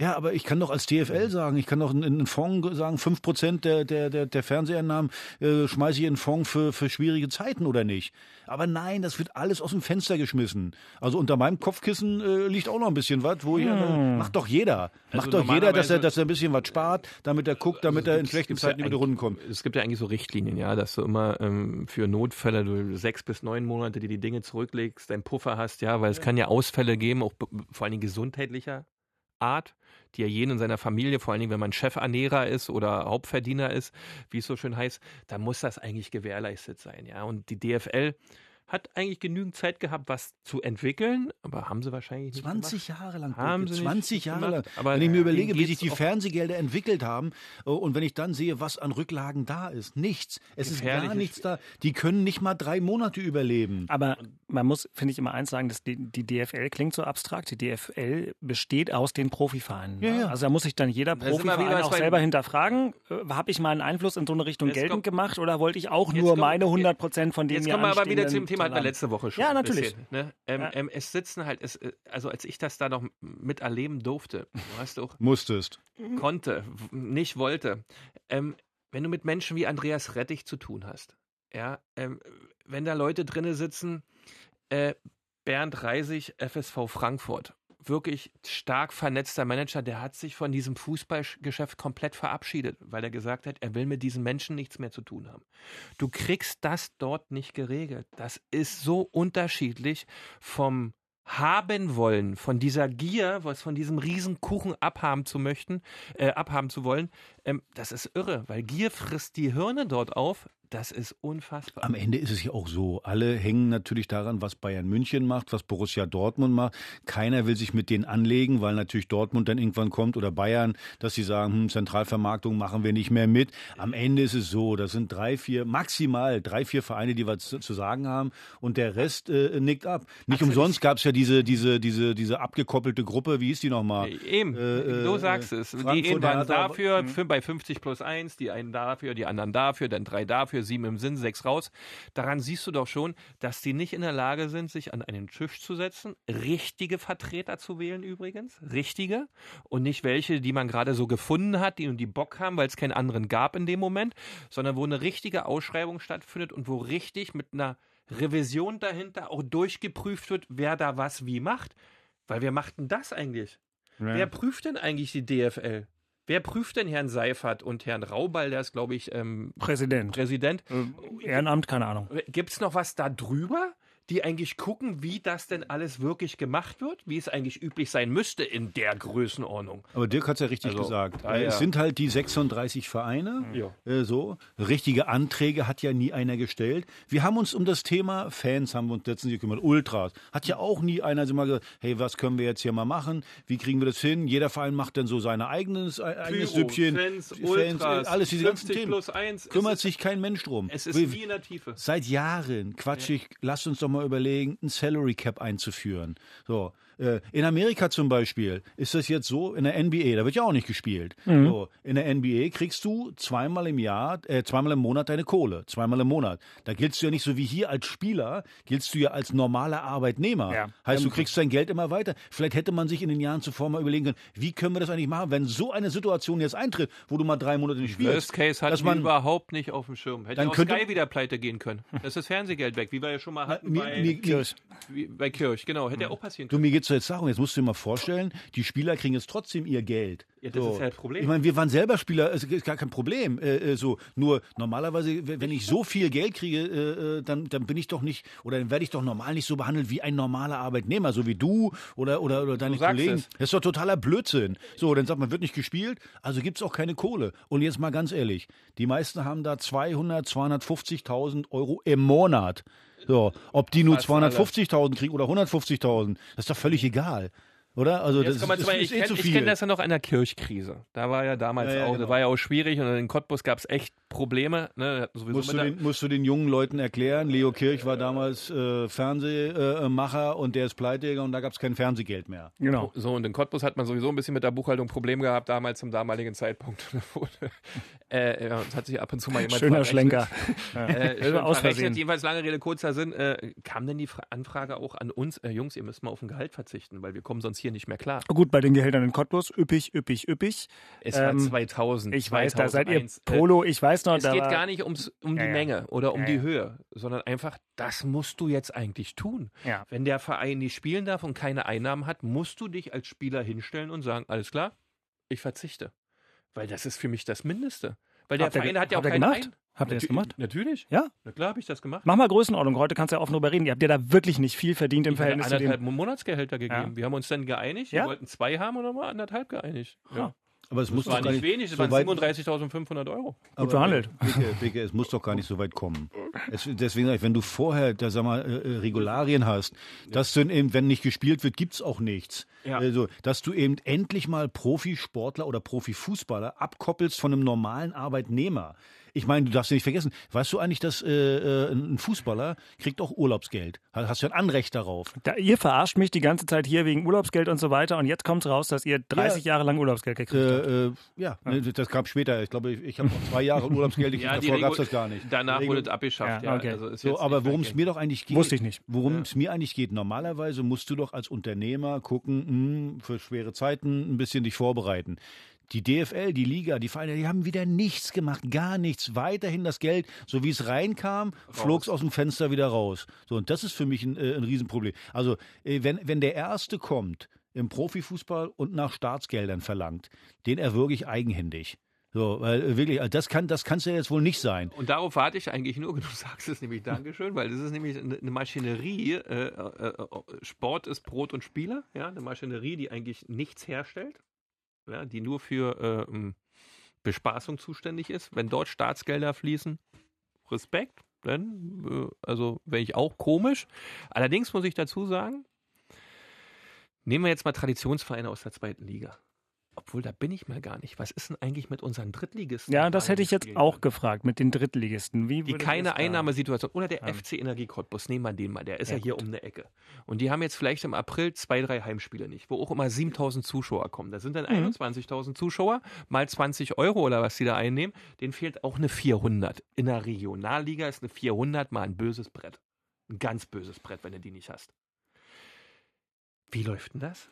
Ja, aber ich kann doch als DFL sagen, ich kann doch in einen Fonds sagen, fünf Prozent der, der, der, der Fernseheinnahmen äh, schmeiße ich in einen Fonds für, für schwierige Zeiten oder nicht. Aber nein, das wird alles aus dem Fenster geschmissen. Also unter meinem Kopfkissen äh, liegt auch noch ein bisschen was, wo ich, hm. äh, macht doch jeder. Also macht doch jeder, dass er, dass er ein bisschen was spart, damit er guckt, damit also er in schlechten Zeiten ja über die Runden kommt. Es gibt ja eigentlich so Richtlinien, ja, dass du immer ähm, für Notfälle du sechs bis neun Monate, die die Dinge zurücklegst, deinen Puffer hast, ja, weil es kann ja Ausfälle geben, auch vor allen Dingen gesundheitlicher Art, die jeden in seiner Familie, vor allen Dingen, wenn man Chefernährer ist oder Hauptverdiener ist, wie es so schön heißt, dann muss das eigentlich gewährleistet sein. Ja, und die DFL hat eigentlich genügend Zeit gehabt, was zu entwickeln, aber haben sie wahrscheinlich nicht 20 gemacht. Jahre lang. Haben sie 20 Jahre gemacht. lang. Aber wenn ich mir überlege, wie sich die Fernsehgelder entwickelt haben äh, und wenn ich dann sehe, was an Rücklagen da ist, nichts. Es ist gar nichts da. Die können nicht mal drei Monate überleben. Aber man muss, finde ich, immer eins sagen, dass die, die DFL klingt so abstrakt. Die DFL besteht aus den Profivereinen. Ja, ja. Also da muss sich dann jeder Profiverein auch selber hinterfragen, äh, habe ich mal einen Einfluss in so eine Richtung geltend gemacht oder wollte ich auch nur kommt, meine 100 Prozent von denen Jetzt kommen wir aber wieder zum Thema Thema hatten wir letzte Woche schon. Ja, natürlich. Bisschen, ne? ähm, ja. Ähm, es sitzen halt, es, also als ich das da noch miterleben durfte, du hast auch. Musstest. Konnte, nicht wollte. Ähm, wenn du mit Menschen wie Andreas Rettich zu tun hast, ja, ähm, wenn da Leute drinne sitzen, äh, Bernd Reisig, FSV Frankfurt, wirklich stark vernetzter Manager, der hat sich von diesem Fußballgeschäft komplett verabschiedet, weil er gesagt hat, er will mit diesen Menschen nichts mehr zu tun haben. Du kriegst das dort nicht geregelt. Das ist so unterschiedlich vom haben wollen, von dieser Gier, was von diesem Riesenkuchen abhaben zu möchten, äh, abhaben zu wollen, ähm, das ist irre, weil Gier frisst die Hirne dort auf, Das ist unfassbar. Am Ende ist es ja auch so. Alle hängen natürlich daran, was Bayern München macht, was Borussia Dortmund macht. Keiner will sich mit denen anlegen, weil natürlich Dortmund dann irgendwann kommt oder Bayern, dass sie sagen, hm, Zentralvermarktung machen wir nicht mehr mit. Am Ende ist es so, das sind drei, vier, maximal drei, vier Vereine, die was zu, zu sagen haben und der Rest äh, nickt ab. Nicht Axel, umsonst gab es ja diese, diese, diese, diese abgekoppelte Gruppe, wie hieß die nochmal? Eben, Äh, du äh, sagst es. Frankfurt, die Hertha, dafür, für, bei 50 plus 1, die einen dafür, die anderen dafür, dann drei dafür, sieben im Sinn, sechs raus. Daran siehst du doch schon, dass die nicht in der Lage sind, sich an einen Tisch zu setzen, richtige Vertreter zu wählen übrigens, richtige und nicht welche, die man gerade so gefunden hat, die und die Bock haben, weil es keinen anderen gab in dem Moment, sondern wo eine richtige Ausschreibung stattfindet und wo richtig mit einer Revision dahinter auch durchgeprüft wird, wer da was wie macht. Weil wer macht denn das eigentlich? Wer prüft denn eigentlich die DFL? Wer prüft denn Herrn Seifert und Herrn Raubal, der ist, glaube ich, ähm, Präsident. Präsident? Äh, Ehrenamt, keine Ahnung. Gibt es noch was da drüber, die eigentlich gucken, wie das denn alles wirklich gemacht wird? Wie es eigentlich üblich sein müsste in der Größenordnung? Aber Dirk hat es ja richtig Also, gesagt. daher- Es sind halt die 36 Vereine. Ja. Äh, so. Richtige Anträge hat ja nie einer gestellt. Wir haben uns um das Thema Fans haben wir uns letztens gekümmert. Ultras. Hat ja auch nie einer so mal gesagt, hey, was können wir jetzt hier mal machen? Wie kriegen wir das hin? Jeder Verein macht dann so sein eigenes, äh, eigenes Pyro, Süppchen. Fans, Fans, Ultras, äh, alles diese ganzen 50 Themen. plus 1. Kümmert sich kein Mensch drum. Es ist wie in der Tiefe. Seit Jahren quatsch ich, lasst uns doch mal überlegen, ein Salary Cap einzuführen. So, in Amerika zum Beispiel ist das jetzt so, in der NBA, da wird ja auch nicht gespielt. So, in der NBA kriegst du zweimal im Jahr, äh, zweimal im Monat deine Kohle. Zweimal im Monat. Da giltst du ja nicht so wie hier als Spieler, giltst du ja als normaler Arbeitnehmer. Ja. Heißt, du kriegst dein Geld immer weiter. Vielleicht hätte man sich in den Jahren zuvor mal überlegen können, wie können wir das eigentlich machen, wenn so eine Situation jetzt eintritt, wo du mal drei Monate nicht spielst. Worst Case hat man überhaupt nicht auf dem Schirm. Hätte Dann auch könnte- Sky wieder pleite gehen können. Das ist das Fernsehgeld weg, wie wir ja schon mal hatten mir, bei, mir, mir, wie, bei Kirch. Genau, hätte ja auch passieren Du, können. mir geht's jetzt darum, jetzt musst du dir mal vorstellen, die Spieler kriegen jetzt trotzdem ihr Geld. Ja, das ist ja das Problem. Ich meine, wir waren selber Spieler, es ist gar kein Problem. Äh, äh, so, nur normalerweise, wenn ich so viel Geld kriege, äh, äh, dann, dann bin ich doch nicht, oder dann werde ich doch normal nicht so behandelt wie ein normaler Arbeitnehmer, so wie du oder, oder, oder deine Kollegen. es. Das ist doch totaler Blödsinn. So, dann sagt man, wird nicht gespielt, also gibt's auch keine Kohle. Und jetzt mal ganz ehrlich, die meisten haben da 200, 250.000 Euro im Monat. So, ob die nur Fast alle. 250.000 kriegen oder 150.000, das ist doch völlig egal. Oder? Also Jetzt das ist, zu, ist, ich ist eh zu kenne viel. kenn das ja noch einer Kirchkrise. Da war ja damals Ja, ja, auch, genau. das war ja auch schwierig und in Cottbus gab es echt Probleme. Ne? Musst du, den, musst du den jungen Leuten erklären, Leo Kirch war damals äh, Fernsehmacher und der ist pleite gegangen und da gab es kein Fernsehgeld mehr. Genau. So, und in Cottbus hat man sowieso ein bisschen mit der Buchhaltung Probleme gehabt, damals zum damaligen Zeitpunkt. Äh, ja, es hat sich ab und zu mal jemand Schöner. Schlenker. Äh, schon Aus verrechnet. Versehen. Jedenfalls lange Rede, kurzer Sinn. Äh, kam denn die Fra Anfrage auch an uns, äh, Jungs, ihr müsst mal auf ein Gehalt verzichten, weil wir kommen sonst hier nicht mehr klar. Gut, bei den Gehältern in Cottbus, üppig, üppig, üppig. Es war Ähm, 2000. Ich weiß, da seid ihr 2001. Äh, Polo, ich weiß noch, Es da geht war, gar nicht ums, um die Ja, ja. Menge oder um Ja, die. Höhe, sondern einfach, das musst du jetzt eigentlich tun. Wenn der Verein nicht spielen darf und keine Einnahmen hat, musst du dich als Spieler hinstellen und sagen, alles klar, ich verzichte. Weil das ist für mich das Mindeste. Weil der Habt Verein ge- hat ja auch habt ihr keine gemacht? Ein- Habt ihr das gemacht? Natürlich. Ja? Na klar habe ich das gemacht. Mach mal Größenordnung. Heute kannst du ja offen drüber reden. Ihr habt ja da wirklich nicht viel verdient im Ich Verhältnis zu anderthalb dem. Monatsgehälter gegeben. Ja. Wir haben uns dann geeinigt. Ja? Wir wollten zwei haben und war anderthalb geeinigt. Ja. Aber es muss Das war doch gar nicht wenig, waren so weit- 37.500 Euro. Aber, verhandelt. Bicke, Bicke, es muss doch gar nicht so weit kommen. Es, deswegen sag ich, wenn du vorher, da sag mal, äh, äh, Regularien hast, dass du eben, wenn nicht gespielt wird, gibt's auch nichts. Ja. Also, dass du eben endlich mal Profisportler oder Profifußballer abkoppelst von einem normalen Arbeitnehmer. Ich meine, du darfst ja nicht vergessen, weißt du eigentlich, dass äh, äh, ein Fußballer kriegt auch Urlaubsgeld? Hast hast du ein Anrecht darauf? Da, ihr verarscht mich die ganze Zeit hier wegen Urlaubsgeld und so weiter und jetzt kommt raus, dass ihr 30 Jahre lang Urlaubsgeld gekriegt habt. Äh, äh, ja, ne, das kam später. Ich glaube, ich, ich habe noch zwei Jahre Urlaubsgeld gekriegt, Ja, davor gab's Regel- das gar nicht. Danach wurde es abgeschafft. Ja, Ja, okay. also ist So, aber worum es mir doch eigentlich geht. Wusste ich nicht. Worum es mir eigentlich geht. Normalerweise musst du doch als Unternehmer gucken, hm, für schwere Zeiten ein bisschen dich vorbereiten. Die DFL, die Liga, die Vereine, die haben wieder nichts gemacht, gar nichts. Weiterhin das Geld, so wie es reinkam, flog es aus dem Fenster wieder raus. So, und das ist für mich ein, äh, ein Riesenproblem. Also, äh, wenn, wenn der Erste kommt im Profifußball und nach Staatsgeldern verlangt, den erwürge ich eigenhändig. So, weil äh, wirklich, also das kann, das kann's ja jetzt wohl nicht sein. Und darauf warte ich eigentlich nur, du sagst es nämlich Dankeschön, weil das ist nämlich eine Maschinerie. Äh, äh, Sport ist Brot und Spieler, ja, eine Maschinerie, die eigentlich nichts herstellt, ja, die nur für äh, ähm, Bespaßung zuständig ist. Wenn dort Staatsgelder fließen, Respekt. Denn, äh, also wäre ich auch komisch. Allerdings muss ich dazu sagen, nehmen wir jetzt mal Traditionsvereine aus der zweiten Liga. Obwohl, da bin ich mal gar nicht. Was ist denn eigentlich mit unseren Drittligisten? Ja, das hätte ich jetzt auch gefragt mit den Drittligisten. Wie die keine Einnahmesituation. Oder der ja. FC Energie Cottbus, nehmen wir den mal. Der ist ja, ja hier gut. um eine Ecke. Und die haben jetzt vielleicht im April zwei, drei Heimspiele nicht, wo auch immer 7000 Zuschauer kommen. Da sind dann mhm. 21.000 Zuschauer, mal 20 Euro oder was die da einnehmen. Den fehlt auch eine 400. In der Regionalliga ist eine 400 mal ein böses Brett. Ein ganz böses Brett, wenn du die nicht hast. Wie läuft denn das?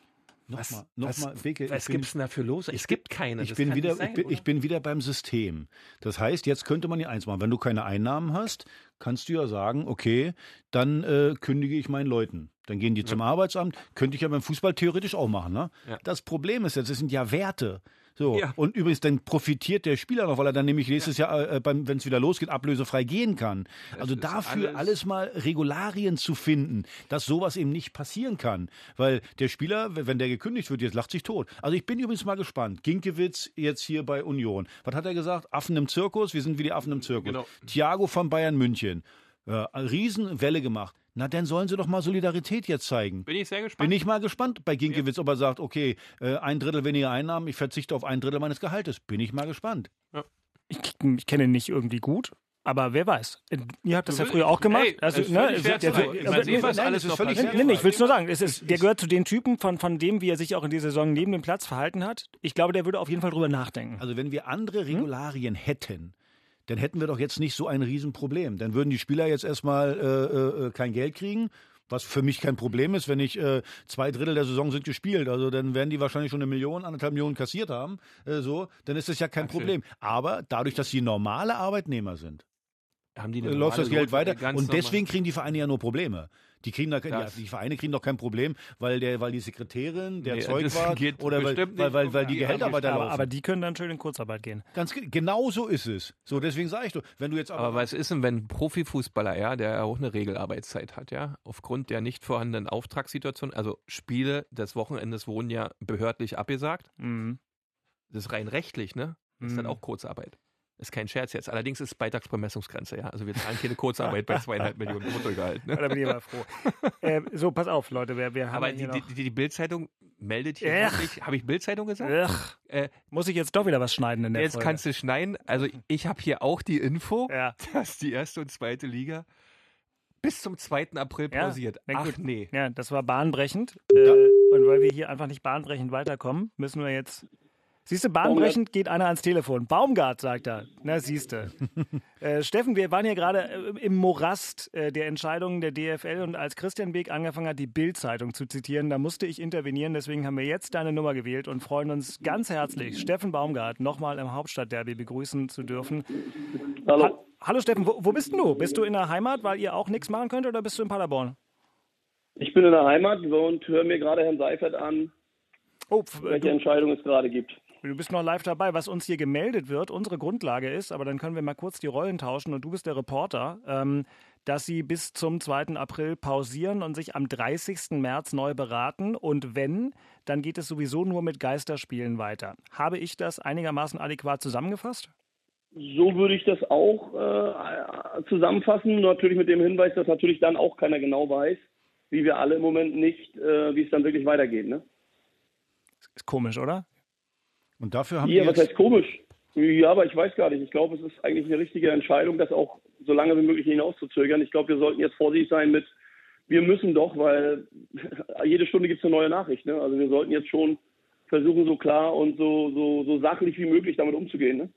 Nochmal, nochmal, Beke, was gibt es denn dafür los? Es gibt keine. Ich bin, wieder, sein, ich, bin, ich bin wieder beim System. Das heißt, jetzt könnte man ja eins machen. Wenn du keine Einnahmen hast, kannst du ja sagen, okay, dann äh, kündige ich meinen Leuten. Dann gehen die ja. zum Arbeitsamt. Könnte ich ja beim Fußball theoretisch auch machen. Ne? Ja. Das Problem ist jetzt, es sind ja Werte. So. Ja. Und übrigens, dann profitiert der Spieler noch, weil er dann nämlich nächstes ja. Jahr, äh, wenn es wieder losgeht, ablösefrei gehen kann. Das also dafür alles, alles, mal Regularien zu finden, dass sowas eben nicht passieren kann. Weil der Spieler, wenn der gekündigt wird, jetzt lacht sich tot. Also ich bin übrigens mal gespannt. Ginkiewicz jetzt hier bei Union. Was hat er gesagt? Affen im Zirkus? Wir sind wie die Affen im Zirkus. Genau. Thiago von Bayern München. Äh, Riesenwelle gemacht. Na, dann sollen sie doch mal Solidarität jetzt zeigen. Bin ich sehr gespannt. Bin ich mal gespannt bei Ginkiewicz, ja. ob er sagt, okay, äh, ein Drittel weniger Einnahmen, ich verzichte auf ein Drittel meines Gehaltes. Bin ich mal gespannt. Ja. Ich, ich kenne ihn nicht irgendwie gut, aber wer weiß. Ihr habt das ja früher auch gemacht. Ey, also, ne, der, der, der, alles ist völlig nee, nee, ich will es nur sagen. Es ist, der gehört zu den Typen, von, von dem, wie er sich auch in dieser Saison neben dem Platz verhalten hat. Ich glaube, der würde auf jeden Fall drüber nachdenken. Also wenn wir andere hm? Regularien hm? hätten, dann hätten wir doch jetzt nicht so ein Riesenproblem. Dann würden die Spieler jetzt erstmal äh, äh, kein Geld kriegen was für mich kein Problem ist, wenn ich äh, zwei Drittel der Saison sind gespielt. Also dann werden die wahrscheinlich schon eine Million, anderthalb Millionen kassiert haben. Äh, so, dann ist das ja kein Absolut. Problem. Aber dadurch, dass sie normale Arbeitnehmer sind, haben die läuft das Geld weiter. Und deswegen kriegen die Vereine ja nur Probleme. Die kriegen da, ja, die Vereine kriegen doch kein Problem, weil der, weil die Sekretärin der nee, Zeug war oder weil, weil, weil, weil, die Gehälter weiterlaufen. Aber die können dann schön in Kurzarbeit gehen. Ganz genau so ist es. So deswegen sage ich doch, wenn du jetzt aber, aber was ist denn, wenn ein Profifußballer, ja, der auch eine Regelarbeitszeit hat, ja, aufgrund der nicht vorhandenen Auftragssituation, also Spiele des Wochenendes wurden ja behördlich abgesagt. Mhm. Das ist rein rechtlich, ne? Das ist dann mhm. auch Kurzarbeit. Ist kein Scherz jetzt. Allerdings ist es Beitragsbemessungsgrenze, ja. Also wir zahlen keine Kurzarbeit bei zweieinhalb Millionen Bruttogehalt. Ne? Da bin ich aber froh. äh, so, pass auf, Leute. Wir, wir haben aber die, die, die, die Bildzeitung meldet hier. Habe ich Bildzeitung gesagt? Äh, Muss ich jetzt doch wieder was schneiden in der Jetzt Folge. kannst du schneiden. Also ich habe hier auch die Info, ja. dass die erste und zweite Liga bis zum 2. April pausiert. Ja, Ach nee. Ja, das war bahnbrechend. Äh, und weil wir hier einfach nicht bahnbrechend weiterkommen, müssen wir jetzt Siehst du, bahnbrechend geht einer ans Telefon. Baumgart, sagt er. Na, siehst du. äh, Steffen, wir waren hier gerade äh, im Morast äh, der Entscheidungen der DFL und als Christian Beek angefangen hat, die Bild-Zeitung zu zitieren, da musste ich intervenieren. Deswegen haben wir jetzt deine Nummer gewählt und freuen uns ganz herzlich, Steffen Baumgart nochmal im Hauptstadtderby begrüßen zu dürfen. Hallo. Ha Hallo Steffen, wo, wo bist du? Bist du in der Heimat, weil ihr auch nichts machen könnt oder bist du in Paderborn? Ich bin in der Heimat und höre mir gerade Herrn Seifert an, oh, welche du, Entscheidung es gerade gibt. Du bist noch live dabei. Was uns hier gemeldet wird, unsere Grundlage ist, aber dann können wir mal kurz die Rollen tauschen und du bist der Reporter, ähm, dass sie bis zum 2. April pausieren und sich am 30. März neu beraten. Und wenn, dann geht es sowieso nur mit Geisterspielen weiter. Habe ich das einigermaßen adäquat zusammengefasst? So würde ich das auch äh, zusammenfassen. Natürlich mit dem Hinweis, dass natürlich dann auch keiner genau weiß, wie wir alle im Moment nicht, äh, wie es dann wirklich weitergeht. Ne? Ist komisch, oder? Und dafür haben ja, was heißt komisch? Ja, aber ich weiß gar nicht. Ich glaube, es ist eigentlich eine richtige Entscheidung, das auch so lange wie möglich hinauszuzögern. Ich glaube, wir sollten jetzt vorsichtig sein mit, wir müssen doch, weil jede Stunde gibt es eine neue Nachricht. Ne? Also wir sollten jetzt schon versuchen, so klar und so, so, so sachlich wie möglich damit umzugehen. Ne?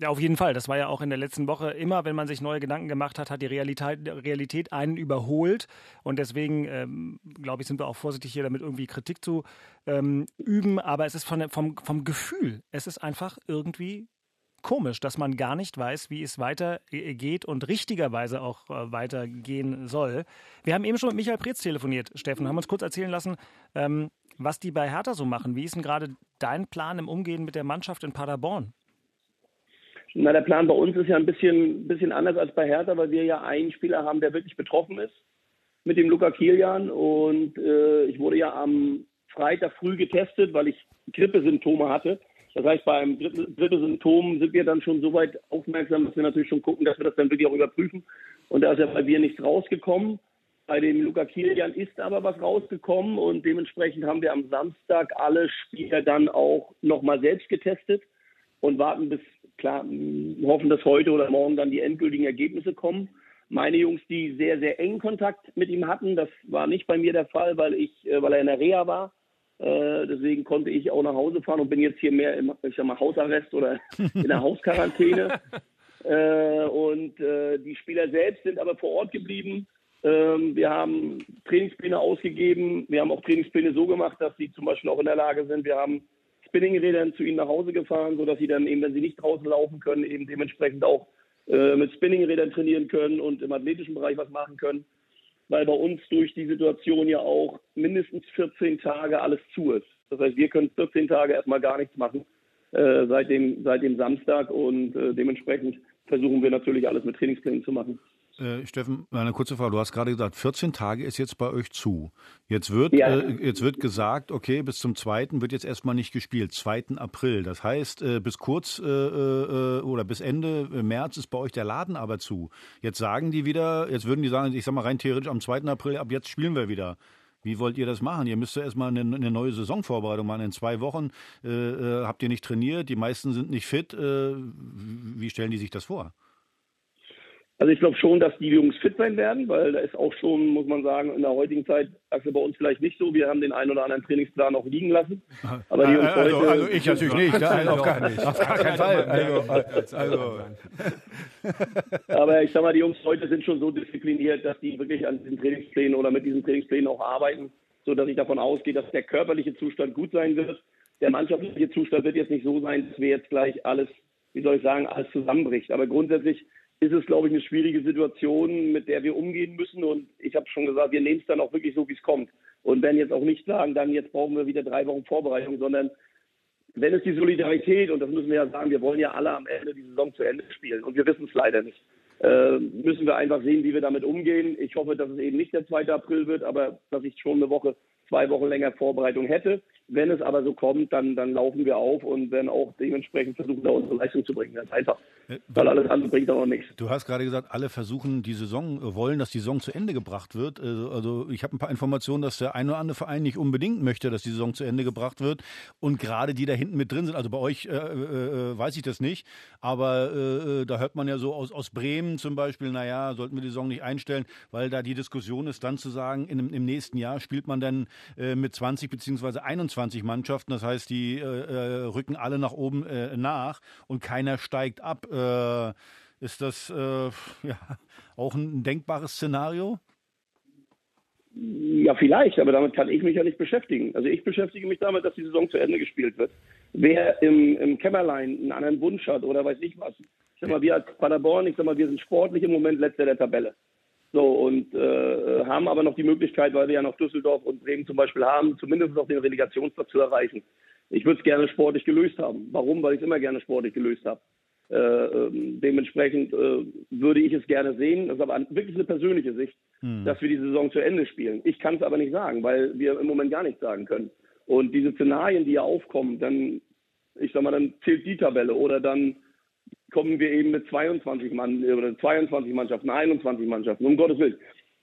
Ja, auf jeden Fall. Das war ja auch in der letzten Woche immer, wenn man sich neue Gedanken gemacht hat, hat die Realität, Realität einen überholt. Und deswegen, ähm, glaube ich, sind wir auch vorsichtig hier damit irgendwie Kritik zu ähm, üben. Aber es ist von, vom, vom Gefühl, es ist einfach irgendwie komisch, dass man gar nicht weiß, wie es weitergeht und richtigerweise auch äh, weitergehen soll. Wir haben eben schon mit Michael Preetz telefoniert, Steffen, haben uns kurz erzählen lassen, ähm, was die bei Hertha so machen. Wie ist denn gerade dein Plan im Umgehen mit der Mannschaft in Paderborn? Na, der Plan bei uns ist ja ein bisschen, bisschen anders als bei Hertha, weil wir ja einen Spieler haben, der wirklich betroffen ist mit dem Luca Kilian. Und äh, ich wurde ja am Freitag früh getestet, weil ich Grippesymptome hatte. Das heißt, beim dritten, dritten Symptom sind wir dann schon so weit aufmerksam, dass wir natürlich schon gucken, dass wir das dann wirklich auch überprüfen. Und da ist ja bei mir nichts rausgekommen. Bei dem Luca Kilian ist aber was rausgekommen und dementsprechend haben wir am Samstag alle Spieler dann auch nochmal selbst getestet und warten bis, klar, hoffen, dass heute oder morgen dann die endgültigen Ergebnisse kommen. Meine Jungs, die sehr, sehr engen Kontakt mit ihm hatten, das war nicht bei mir der Fall, weil ich, äh, weil er in der Reha war. Äh, deswegen konnte ich auch nach Hause fahren und bin jetzt hier mehr im, ich sag mal, Hausarrest oder in der Hausquarantäne. äh, und äh, die Spieler selbst sind aber vor Ort geblieben. Ähm, wir haben Trainingspläne ausgegeben. Wir haben auch Trainingspläne so gemacht, dass sie zum Beispiel auch in der Lage sind. Wir haben Spinningrädern zu ihnen nach Hause gefahren, sodass sie dann eben, wenn sie nicht draußen laufen können, eben dementsprechend auch äh, mit Spinningrädern trainieren können und im athletischen Bereich was machen können, weil bei uns durch die Situation ja auch mindestens 14 Tage alles zu ist. Das heißt, wir können 14 Tage erstmal gar nichts machen äh, seit, dem, seit dem Samstag und äh, dementsprechend versuchen wir natürlich alles mit Trainingsplänen zu machen. Äh, Steffen, eine kurze Frage. Du hast gerade gesagt, 14 Tage ist jetzt bei euch zu. Jetzt wird, ja. äh, jetzt wird gesagt, okay, bis zum 2. wird jetzt erstmal nicht gespielt, 2. April. Das heißt, äh, bis kurz äh, äh, oder bis Ende März ist bei euch der Laden aber zu. Jetzt sagen die wieder, jetzt würden die sagen, ich sag mal rein theoretisch, am 2. April, ab jetzt spielen wir wieder. Wie wollt ihr das machen? Ihr müsst ja erstmal eine, eine neue Saisonvorbereitung machen. In zwei Wochen habt ihr nicht trainiert, die meisten sind nicht fit. wie stellen die sich das vor? Also ich glaube schon, dass die Jungs fit sein werden, weil da ist auch schon, muss man sagen, in der heutigen Zeit, also bei uns vielleicht nicht so. Wir haben den einen oder anderen Trainingsplan auch liegen lassen. Aber die Jungs also, heute, also ich natürlich nicht, nein, auf, gar nicht. auf gar keinen Fall. Also, also. Aber ich sag mal, die Jungs heute sind schon so diszipliniert, dass die wirklich an diesen Trainingsplänen oder mit diesen Trainingsplänen auch arbeiten, sodass ich davon ausgehe, dass der körperliche Zustand gut sein wird. Der mannschaftliche Zustand wird jetzt nicht so sein, dass wir jetzt gleich alles, wie soll ich sagen, alles zusammenbricht. Aber grundsätzlich ist es, glaube ich, eine schwierige Situation, mit der wir umgehen müssen. Und ich habe schon gesagt, wir nehmen es dann auch wirklich so, wie es kommt. Und werden jetzt auch nicht sagen, dann jetzt brauchen wir wieder drei Wochen Vorbereitung, sondern wenn es die Solidarität, und das müssen wir ja sagen, wir wollen ja alle am Ende die Saison zu Ende spielen und wir wissen es leider nicht, äh, müssen wir einfach sehen, wie wir damit umgehen. Ich hoffe, dass es eben nicht der 2. April wird, aber dass ich schon eine Woche, zwei Wochen länger Vorbereitung hätte. Wenn es aber so kommt, dann, dann laufen wir auf und werden auch dementsprechend versuchen, da unsere Leistung zu bringen. Ganz einfach. Äh, Weil alles andere bringt auch nichts. Du hast gerade gesagt, alle versuchen die Saison, äh, wollen, dass die Saison zu Ende gebracht wird. Also, also ich habe ein paar Informationen, dass der ein oder andere Verein nicht unbedingt möchte, dass die Saison zu Ende gebracht wird. Und gerade die da hinten mit drin sind, also bei euch äh, äh, weiß ich das nicht, aber äh, da hört man ja so aus, aus Bremen zum Beispiel, naja, sollten wir die Saison nicht einstellen, weil da die Diskussion ist, dann zu sagen, in, im nächsten Jahr spielt man dann äh, mit 20 beziehungsweise 21 Mannschaften. Das heißt, die äh, äh, rücken alle nach oben äh, nach und keiner steigt ab. Äh, ist das ja, auch ein denkbares Szenario? Ja, vielleicht, aber damit kann ich mich ja nicht beschäftigen. Also ich beschäftige mich damit, dass die Saison zu Ende gespielt wird. Wer im, im Kämmerlein einen anderen Wunsch hat oder weiß ich was. Ich sag mal, wir als Paderborn, ich sag mal, wir sind sportlich im Moment letzter der Tabelle. So, und äh, haben aber noch die Möglichkeit, weil wir ja noch Düsseldorf und Bremen zum Beispiel haben, zumindest noch den Relegationsplatz zu erreichen. Ich würde es gerne sportlich gelöst haben. Warum? Weil ich es immer gerne sportlich gelöst habe. Äh, ähm, dementsprechend äh, würde ich es gerne sehen. Das ist aber wirklich eine persönliche Sicht, hm. dass wir die Saison zu Ende spielen. Ich kann es aber nicht sagen, weil wir im Moment gar nichts sagen können. Und diese Szenarien, die ja aufkommen, dann, ich sag mal, dann zählt die Tabelle oder dann kommen wir eben mit 22 Mann oder 22 Mannschaften, 21 Mannschaften, um Gottes Willen.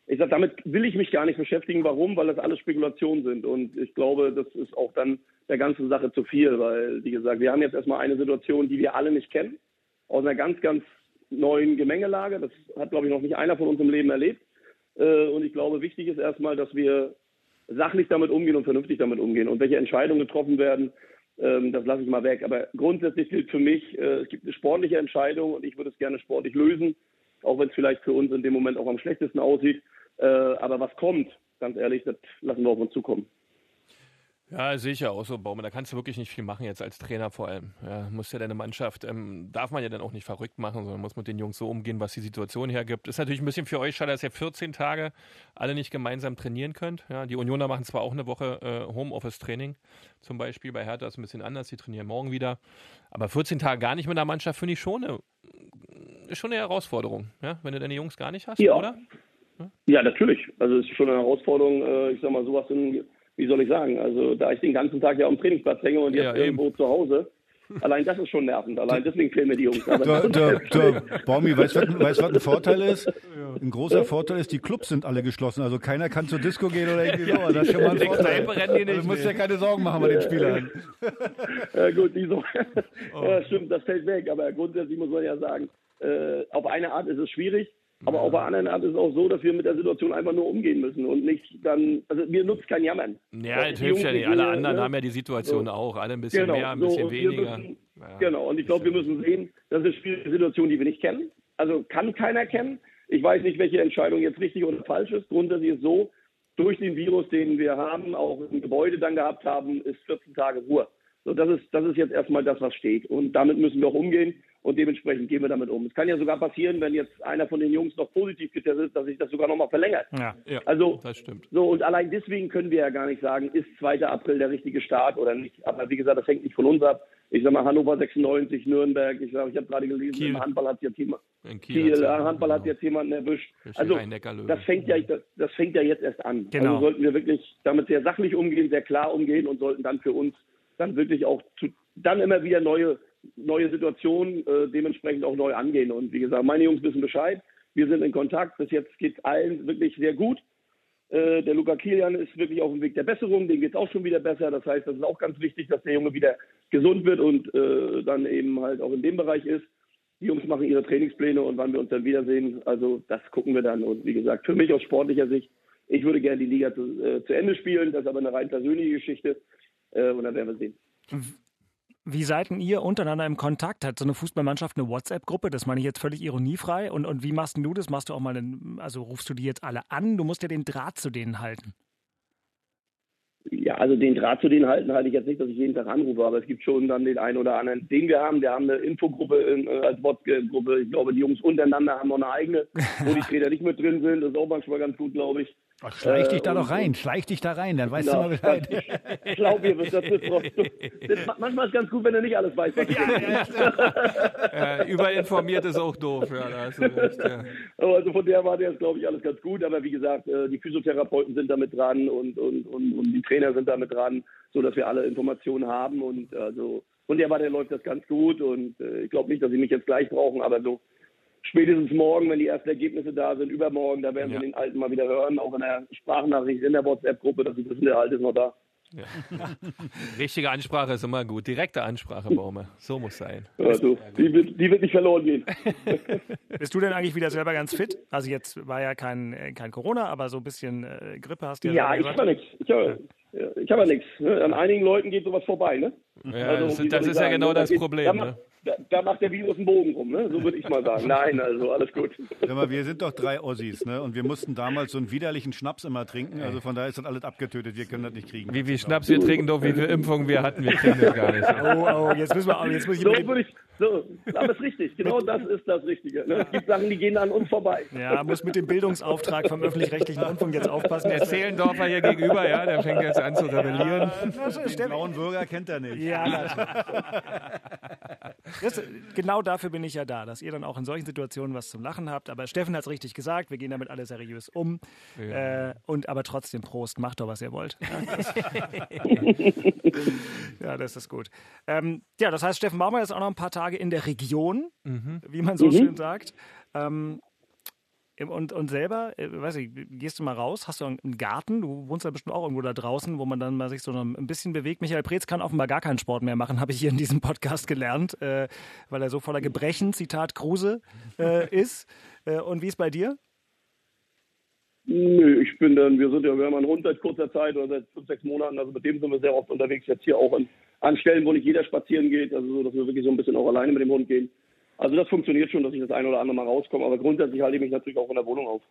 Ich sage, damit will ich mich gar nicht beschäftigen. Warum? Weil das alles Spekulationen sind. Und ich glaube, das ist auch dann der ganzen Sache zu viel, weil, wie gesagt, wir haben jetzt erstmal eine Situation, die wir alle nicht kennen, aus einer ganz, ganz neuen Gemengelage. Das hat, glaube ich, noch nicht einer von uns im Leben erlebt. Äh, und ich glaube, wichtig ist erstmal, dass wir sachlich damit umgehen und vernünftig damit umgehen. Und welche Entscheidungen getroffen werden, ähm, das lasse ich mal weg. Aber grundsätzlich gilt für mich, äh, es gibt eine sportliche Entscheidung und ich würde es gerne sportlich lösen, auch wenn es vielleicht für uns in dem Moment auch am schlechtesten aussieht. Äh, aber was kommt, ganz ehrlich, das lassen wir auf uns zukommen. Ja, sehe ich ja auch so, Baumann. Da kannst du wirklich nicht viel machen jetzt als Trainer vor allem. Ja, muss ja deine Mannschaft, ähm, darf man ja dann auch nicht verrückt machen, sondern muss mit den Jungs so umgehen, was die Situation hergibt. Ist natürlich ein bisschen für euch schade, dass ihr 14 Tage alle nicht gemeinsam trainieren könnt. Ja, die Unioner machen zwar auch eine Woche äh, Homeoffice-Training, zum Beispiel bei Hertha ist es ein bisschen anders, die trainieren morgen wieder. Aber 14 Tage gar nicht mit der Mannschaft finde ich schon eine, schon eine Herausforderung, ja? wenn du deine Jungs gar nicht hast, ja. oder? Ja? ja, natürlich. Also es ist schon eine Herausforderung, äh, ich sag mal, sowas in wie soll ich sagen, also da ich den ganzen Tag ja am Trainingsplatz hänge und jetzt ja, irgendwo zu Hause, Allein das ist schon nervend. Allein deswegen fehlen mir die Jungs. Der, der, der Baumi, weißt du, was- weißt du, was ein Vorteil ist? Ein großer Vorteil ist, die Clubs sind alle geschlossen. Also keiner kann zur Disco gehen oder irgendwie so. Das ist schon mal ein Vorteil. Also du musst ja keine Sorgen machen bei den Spielern. Ja, gut, die so. Oh. ja, stimmt, das fällt weg. Aber grundsätzlich muss man ja sagen, äh, auf eine Art ist es schwierig, aber auf der anderen Art ist es auch so, dass wir mit der Situation einfach nur umgehen müssen und nicht dann, also mir nutzt kein Jammern. Ja, Die das hilft ja nicht. Alle anderen ne? haben ja die Situation So. auch. Alle ein bisschen Genau, mehr, ein so, bisschen weniger. Müssen, Ja. Genau, und ich glaube, wir müssen sehen, das ist eine Situation, die wir nicht kennen. Also kann keiner kennen. Ich weiß nicht, welche Entscheidung jetzt richtig oder falsch ist. Grundsätzlich ist so, durch den Virus, den wir haben, auch im Gebäude dann gehabt haben, ist 14 Tage Ruhe. So, das ist, das ist jetzt erstmal das, was steht. Und damit müssen wir auch umgehen und dementsprechend gehen wir damit um. Es kann ja sogar passieren, wenn jetzt einer von den Jungs noch positiv getestet ist, dass sich das sogar nochmal verlängert. Ja. Ja, Also, das stimmt. so, und allein deswegen können wir ja gar nicht sagen, ist 2. April der richtige Start oder nicht. Aber wie gesagt, das hängt nicht von uns ab. Ich sag mal, Hannover 96, Nürnberg, ich, sag, ich habe gerade gelesen, Kiel. im Handball hat jetzt jemand, In Kiel, Kiel, äh, ja- Handball hat jetzt jemanden erwischt. Also, das fängt ja, das, das fängt ja jetzt erst an. Genau. Also sollten wir wirklich damit sehr sachlich umgehen, sehr klar umgehen und sollten dann für uns dann wirklich auch zu, dann immer wieder neue, neue Situationen äh, dementsprechend auch neu angehen. Und wie gesagt, meine Jungs wissen Bescheid. Wir sind in Kontakt. Bis jetzt geht allen wirklich sehr gut. Äh, der Luca Kilian ist wirklich auf dem Weg der Besserung. Dem geht es auch schon wieder besser. Das heißt, das ist auch ganz wichtig, dass der Junge wieder gesund wird und äh, dann eben halt auch in dem Bereich ist. Die Jungs machen ihre Trainingspläne und wann wir uns dann wiedersehen, also das gucken wir dann. Und wie gesagt, für mich aus sportlicher Sicht, ich würde gerne die Liga zu, äh, zu Ende spielen. Das ist aber eine rein persönliche Geschichte. Äh, und dann werden wir sehen. Wie seid denn ihr untereinander im Kontakt? Hat so eine Fußballmannschaft eine WhatsApp-Gruppe? Das meine ich jetzt völlig ironiefrei. Und, und wie machst du das? Machst du auch mal, einen, also rufst du die jetzt alle an? Du musst ja den Draht zu denen halten. Ja, also den Draht zu denen halten halte ich jetzt nicht, dass ich jeden Tag anrufe, aber es gibt schon dann den einen oder anderen, den wir haben. Wir haben eine Infogruppe in, äh, als WhatsApp-Gruppe. Ich glaube, die Jungs untereinander haben noch eine eigene, wo die Trainer nicht mit drin sind. Das ist auch manchmal ganz gut, glaube ich. Ach, schleich dich da Äh, doch und- rein, schleich dich da rein, dann weißt Ja, du mal Bescheid. Ich glaube, ihr wisst, das wird trotzdem. Das, manchmal ist es ganz gut, wenn du nicht alles weißt. Was Äh, überinformiert ist auch doof, ja, recht. Ja. Also von der war jetzt, glaube ich, alles ganz gut. Aber wie gesagt, äh, die Physiotherapeuten sind damit dran und, und, und, und die Trainer sind damit dran, so dass wir alle Informationen haben. Und also von der war der läuft das ganz gut. Und äh, ich glaube nicht, dass sie mich jetzt gleich brauchen, aber so spätestens morgen, wenn die ersten Ergebnisse da sind, übermorgen, da werden Ja. wir den Alten mal wieder hören, auch in der Sprachnachricht in der WhatsApp-Gruppe, dass sie wissen, der Alte ist noch da. Richtige Ansprache ist immer gut. Direkte Ansprache, Baume. So muss sein. Also, die wird, die wird nicht verloren gehen. Bist du denn eigentlich wieder selber ganz fit? Also jetzt war ja kein, äh, kein Corona, aber so ein bisschen äh, Grippe hast du Ja, ich selber habe ja nichts. Ich habe ja, ich hab ja nichts. Ne? An einigen Leuten geht sowas vorbei. Ne? Ja, Also, das, das ich ist ja genau ne? Da das geht- Problem. Da Ne? Da, da macht der Virus einen Bogen rum, ne? so würde ich mal sagen. Nein, also alles gut. Sag mal, wir sind doch drei Ossis, ne? Und wir mussten damals so einen widerlichen Schnaps immer trinken. Also von daher ist das alles abgetötet. Wir können das nicht kriegen. Wie viel Schnaps wir trinken, doch wie viel Impfungen wir hatten, wir kriegen das gar nicht. Oh, oh, jetzt müssen wir, jetzt muss ich So würde ich, so, aber ist richtig. Genau das ist das Richtige. Ne? Es gibt Sachen, die gehen an uns vorbei. ja, muss mit dem Bildungsauftrag vom öffentlich-rechtlichen Rundfunk jetzt aufpassen. Der Zehlendorfer hier gegenüber, ja, der fängt jetzt an zu rebellieren. Den blauen Bürger kennt er nicht. Ja, das, genau dafür bin ich ja da, dass ihr dann auch in solchen Situationen was zum Lachen habt. Aber Steffen hat es richtig gesagt, wir gehen damit alle seriös um. Äh, und aber trotzdem Prost, macht doch, was ihr wollt. ja, das ist gut. Ähm, ja, das heißt, Steffen Baumer ist auch noch ein paar Tage in der Region, wie man so schön sagt. Ähm, und, und selber, äh, weiß ich, gehst du mal raus, hast du einen Garten, du wohnst ja bestimmt auch irgendwo da draußen, wo man dann mal sich so ein bisschen bewegt. Michael Preetz kann offenbar gar keinen Sport mehr machen, habe ich hier in diesem Podcast gelernt, äh, weil er so voller Gebrechen, Zitat Kruse, äh, ist. Äh, und wie ist bei dir? Nö, ich bin dann, wir sind ja, wir haben einen Hund seit kurzer Zeit oder seit fünf, sechs Monaten, also mit dem sind wir sehr oft unterwegs, jetzt hier auch an, an Stellen, wo nicht jeder spazieren geht, also so, dass wir wirklich so ein bisschen auch alleine mit dem Hund gehen. Also das funktioniert schon, dass ich das ein oder andere Mal rauskomme, aber grundsätzlich halte ich mich natürlich auch in der Wohnung auf.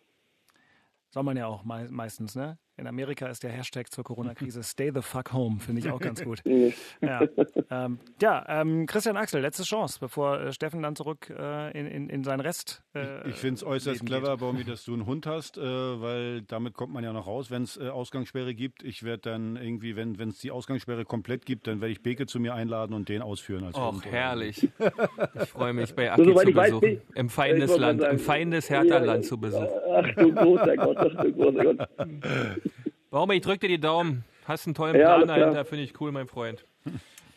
Soll man ja auch mei meistens, ne? In Amerika ist der Hashtag zur Corona-Krise Stay the fuck home, finde ich auch ganz gut. Ja, ähm, ja ähm, Christian Axel, letzte Chance, bevor äh, Steffen dann zurück äh, in, in, in seinen Rest. Äh, Ich finde es äußerst clever, Baumi, dass du einen Hund hast, äh, weil damit kommt man ja noch raus, wenn es äh, Ausgangssperre gibt. Ich werde dann irgendwie, wenn es die Ausgangssperre komplett gibt, dann werde ich Beke zu mir einladen und den ausführen als Och, Hund. herrlich. Ich freue mich, bei Aki zu ich weiß, besuchen. nicht. Im Ich Feindesland, wollte im gerade sagen, Feindeshertha-Land ja, zu besuchen. Ach du großer Gott, ach du großer Gott. Baume, ich drücke dir die Daumen. Hast einen tollen Ja, Plan dahinter, finde ich cool, mein Freund.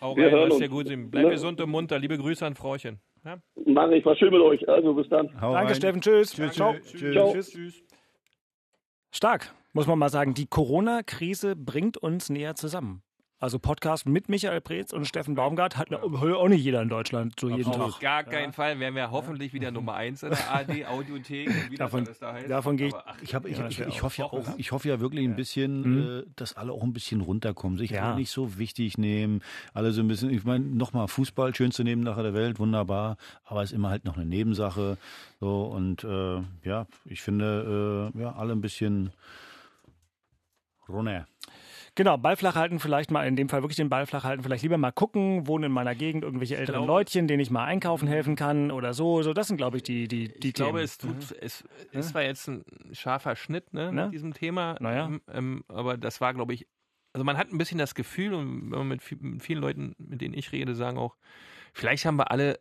Auch Wir rein, dir gut sehen. Bleib Ne? gesund und munter. Liebe Grüße an Frauchen. Ja? Mach ich, war schön mit euch. Also bis dann. Hau Danke, rein. Steffen. Tschüss. Tschüss, Ciao. tschüss. Ciao. Tschüss. Stark, muss man mal sagen. Die Corona-Krise bringt uns näher zusammen. Also Podcast mit Michael Preetz und Steffen Baumgart hat auch nicht jeder in Deutschland so jeden Auf Tag. gar keinen Fall wären wir hoffentlich wieder Nummer 1 in der AD Audiothek. und Wie das Davon- alles da heißt. davon gehe ich- Aber, ach, Ich, hab, ich, Ja, ich, ich, hoffe ja auch- auch, ich hoffe ja wirklich ein bisschen, äh, dass alle auch ein bisschen runterkommen, sich Ja. nicht so wichtig nehmen, alle so ein bisschen, ich meine, nochmal Fußball, schönste Nebensache der Welt, wunderbar, aber ist immer halt noch eine Nebensache. So und äh, ja, ich finde, äh, ja, alle ein bisschen runter. Genau, Ball flach halten, vielleicht mal in dem Fall wirklich den Ball flach halten, vielleicht lieber mal gucken, wohnen in meiner Gegend irgendwelche älteren glaube- Leutchen, denen ich mal einkaufen helfen kann oder so. So, das sind, glaube ich, die, die, die ich glaube, Themen. es tut, es ist zwar jetzt ein scharfer Schnitt ne, Ne? mit diesem Thema, Naja. ähm, aber das war, glaube ich, also man hat ein bisschen das Gefühl, und wenn man mit vielen Leuten, mit denen ich rede, sagen auch, vielleicht haben wir alle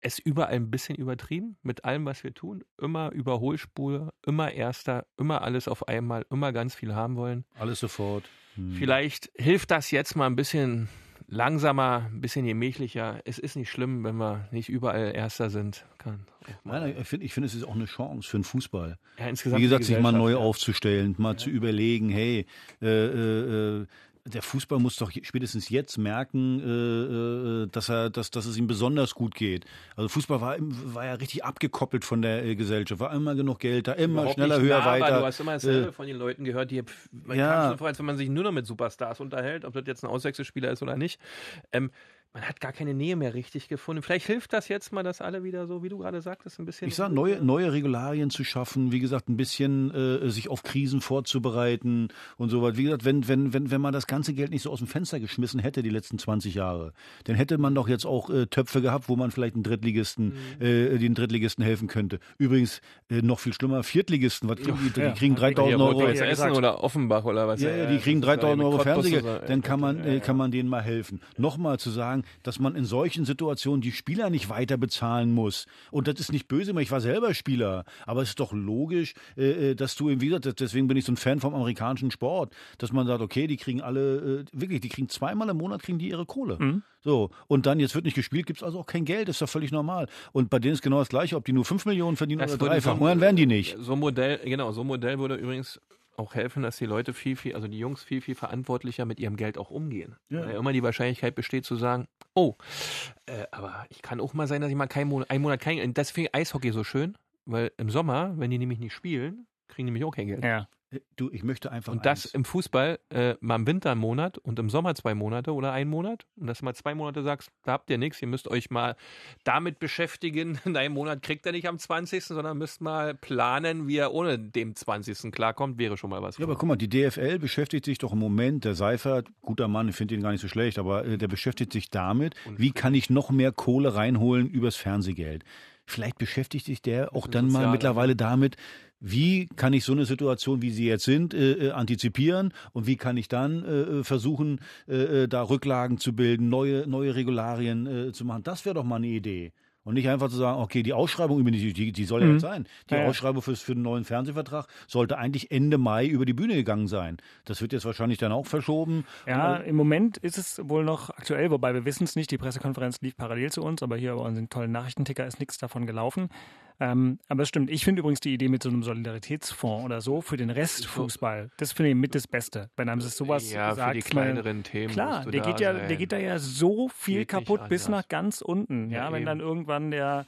es überall ein bisschen übertrieben mit allem, was wir tun. Immer Überholspur, immer Erster, immer alles auf einmal, immer ganz viel haben wollen. Alles sofort. Hm. Vielleicht hilft das jetzt mal ein bisschen langsamer, ein bisschen gemächlicher. Es ist nicht schlimm, wenn wir nicht überall Erster sind. Kann Nein, ich finde, ich finde, es ist auch eine Chance für den Fußball. ja, insgesamt Wie gesagt, sich mal neu ja. aufzustellen, mal zu überlegen, hey, äh, äh, äh, der Fußball muss doch spätestens jetzt merken, äh, äh, dass er, dass, dass es ihm besonders gut geht. Also Fußball war, war ja richtig abgekoppelt von der äh, Gesellschaft, war immer genug Geld da, immer Überhaupt schneller, höher, nah, weiter. Du hast immer dasselbe Äh, von den Leuten gehört, die man Ja. kam schon vor, als wenn man sich nur noch mit Superstars unterhält, ob das jetzt ein Auswechselspieler ist oder nicht. Ähm, man hat gar keine Nähe mehr richtig gefunden. Vielleicht hilft das jetzt mal, dass alle wieder so, wie du gerade sagtest, ein bisschen. Ich sage, neue, neue Regularien zu schaffen, wie gesagt, ein bisschen äh, sich auf Krisen vorzubereiten und so weiter. Wie gesagt, wenn, wenn, wenn, wenn man das ganze Geld nicht so aus dem Fenster geschmissen hätte, die letzten 20 Jahre, dann hätte man doch jetzt auch äh, Töpfe gehabt, wo man vielleicht einen Drittligisten, äh, den Drittligisten helfen könnte. Übrigens, äh, noch viel schlimmer, Viertligisten, was kriegen die? Die kriegen Hier, 3000 Hier, Euro. Ja Essen gesagt. oder Offenbach oder was? Ja, ja, die kriegen das ist 3000 Euro Fernsehgeld. Dann kann man, äh, kann man denen mal helfen. Nochmal zu sagen, dass man in solchen Situationen die Spieler nicht weiter bezahlen muss. Und das ist nicht böse, ich war selber Spieler. Aber es ist doch logisch, äh, äh, dass du, wie gesagt, deswegen bin ich so ein Fan vom amerikanischen Sport, dass man sagt, okay, die kriegen alle, äh, wirklich, die kriegen zweimal im Monat, kriegen die ihre Kohle. Mhm. So, und dann, jetzt wird nicht gespielt, gibt es also auch kein Geld, ist doch völlig normal. Und bei denen ist genau das Gleiche, ob die nur 5 Millionen verdienen Das oder dreifach. so- dann werden die nicht. So ein Modell, genau, so ein Modell würde übrigens auch helfen, dass die Leute viel, viel, also die Jungs viel, viel verantwortlicher mit ihrem Geld auch umgehen. Ja. Weil immer die Wahrscheinlichkeit besteht zu sagen, oh, äh, aber ich kann auch mal sein, dass ich mal keinen Monat, einen Monat kein, deswegen Eishockey so schön, weil im Sommer, wenn die nämlich nicht spielen, kriegen die nämlich auch kein Geld. Ja. Du, ich möchte einfach. Und das eins. im Fußball äh, mal im Winter einen Monat und im Sommer zwei Monate oder einen Monat. Und dass du mal zwei Monate sagst, da habt ihr nichts, ihr müsst euch mal damit beschäftigen. In einem Monat kriegt er nicht am 20., sondern müsst mal planen, wie er ohne dem 20. klarkommt, wäre schon mal was. Ja, aber guck mal, die DFL beschäftigt sich doch im Moment, der Seifert, guter Mann, ich finde ihn gar nicht so schlecht, aber äh, der beschäftigt sich damit, wie kann ich noch mehr Kohle reinholen übers Fernsehgeld. Vielleicht beschäftigt sich der auch dann mal mittlerweile damit, wie kann ich so eine Situation, wie sie jetzt sind, äh, äh, antizipieren und wie kann ich dann äh, äh, versuchen, äh, äh, da Rücklagen zu bilden, neue, neue Regularien äh, zu machen. Das wäre doch mal eine Idee. Und nicht einfach zu sagen, okay, die Ausschreibung, die, die, soll ja Mhm. jetzt sein. Die Ja. Ausschreibung fürs, für den neuen Fernsehvertrag sollte eigentlich Ende Mai über die Bühne gegangen sein. Das wird jetzt wahrscheinlich dann auch verschoben. Ja, im Moment ist es wohl noch aktuell, wobei wir wissen es nicht. Die Pressekonferenz lief parallel zu uns, aber hier bei unseren tollen Nachrichtenticker ist nichts davon gelaufen. Ähm, aber es stimmt. Ich finde übrigens die Idee mit so einem Solidaritätsfonds oder so für den Rest Fußball, das finde ich mit das Beste. Wenn einem das sowas ja, sagt, für die man- kleineren Themen. Klar, der geht ja, sein. der geht da ja so viel Geht kaputt bis nach ganz unten. Ja, Ja, wenn eben. dann irgendwann der,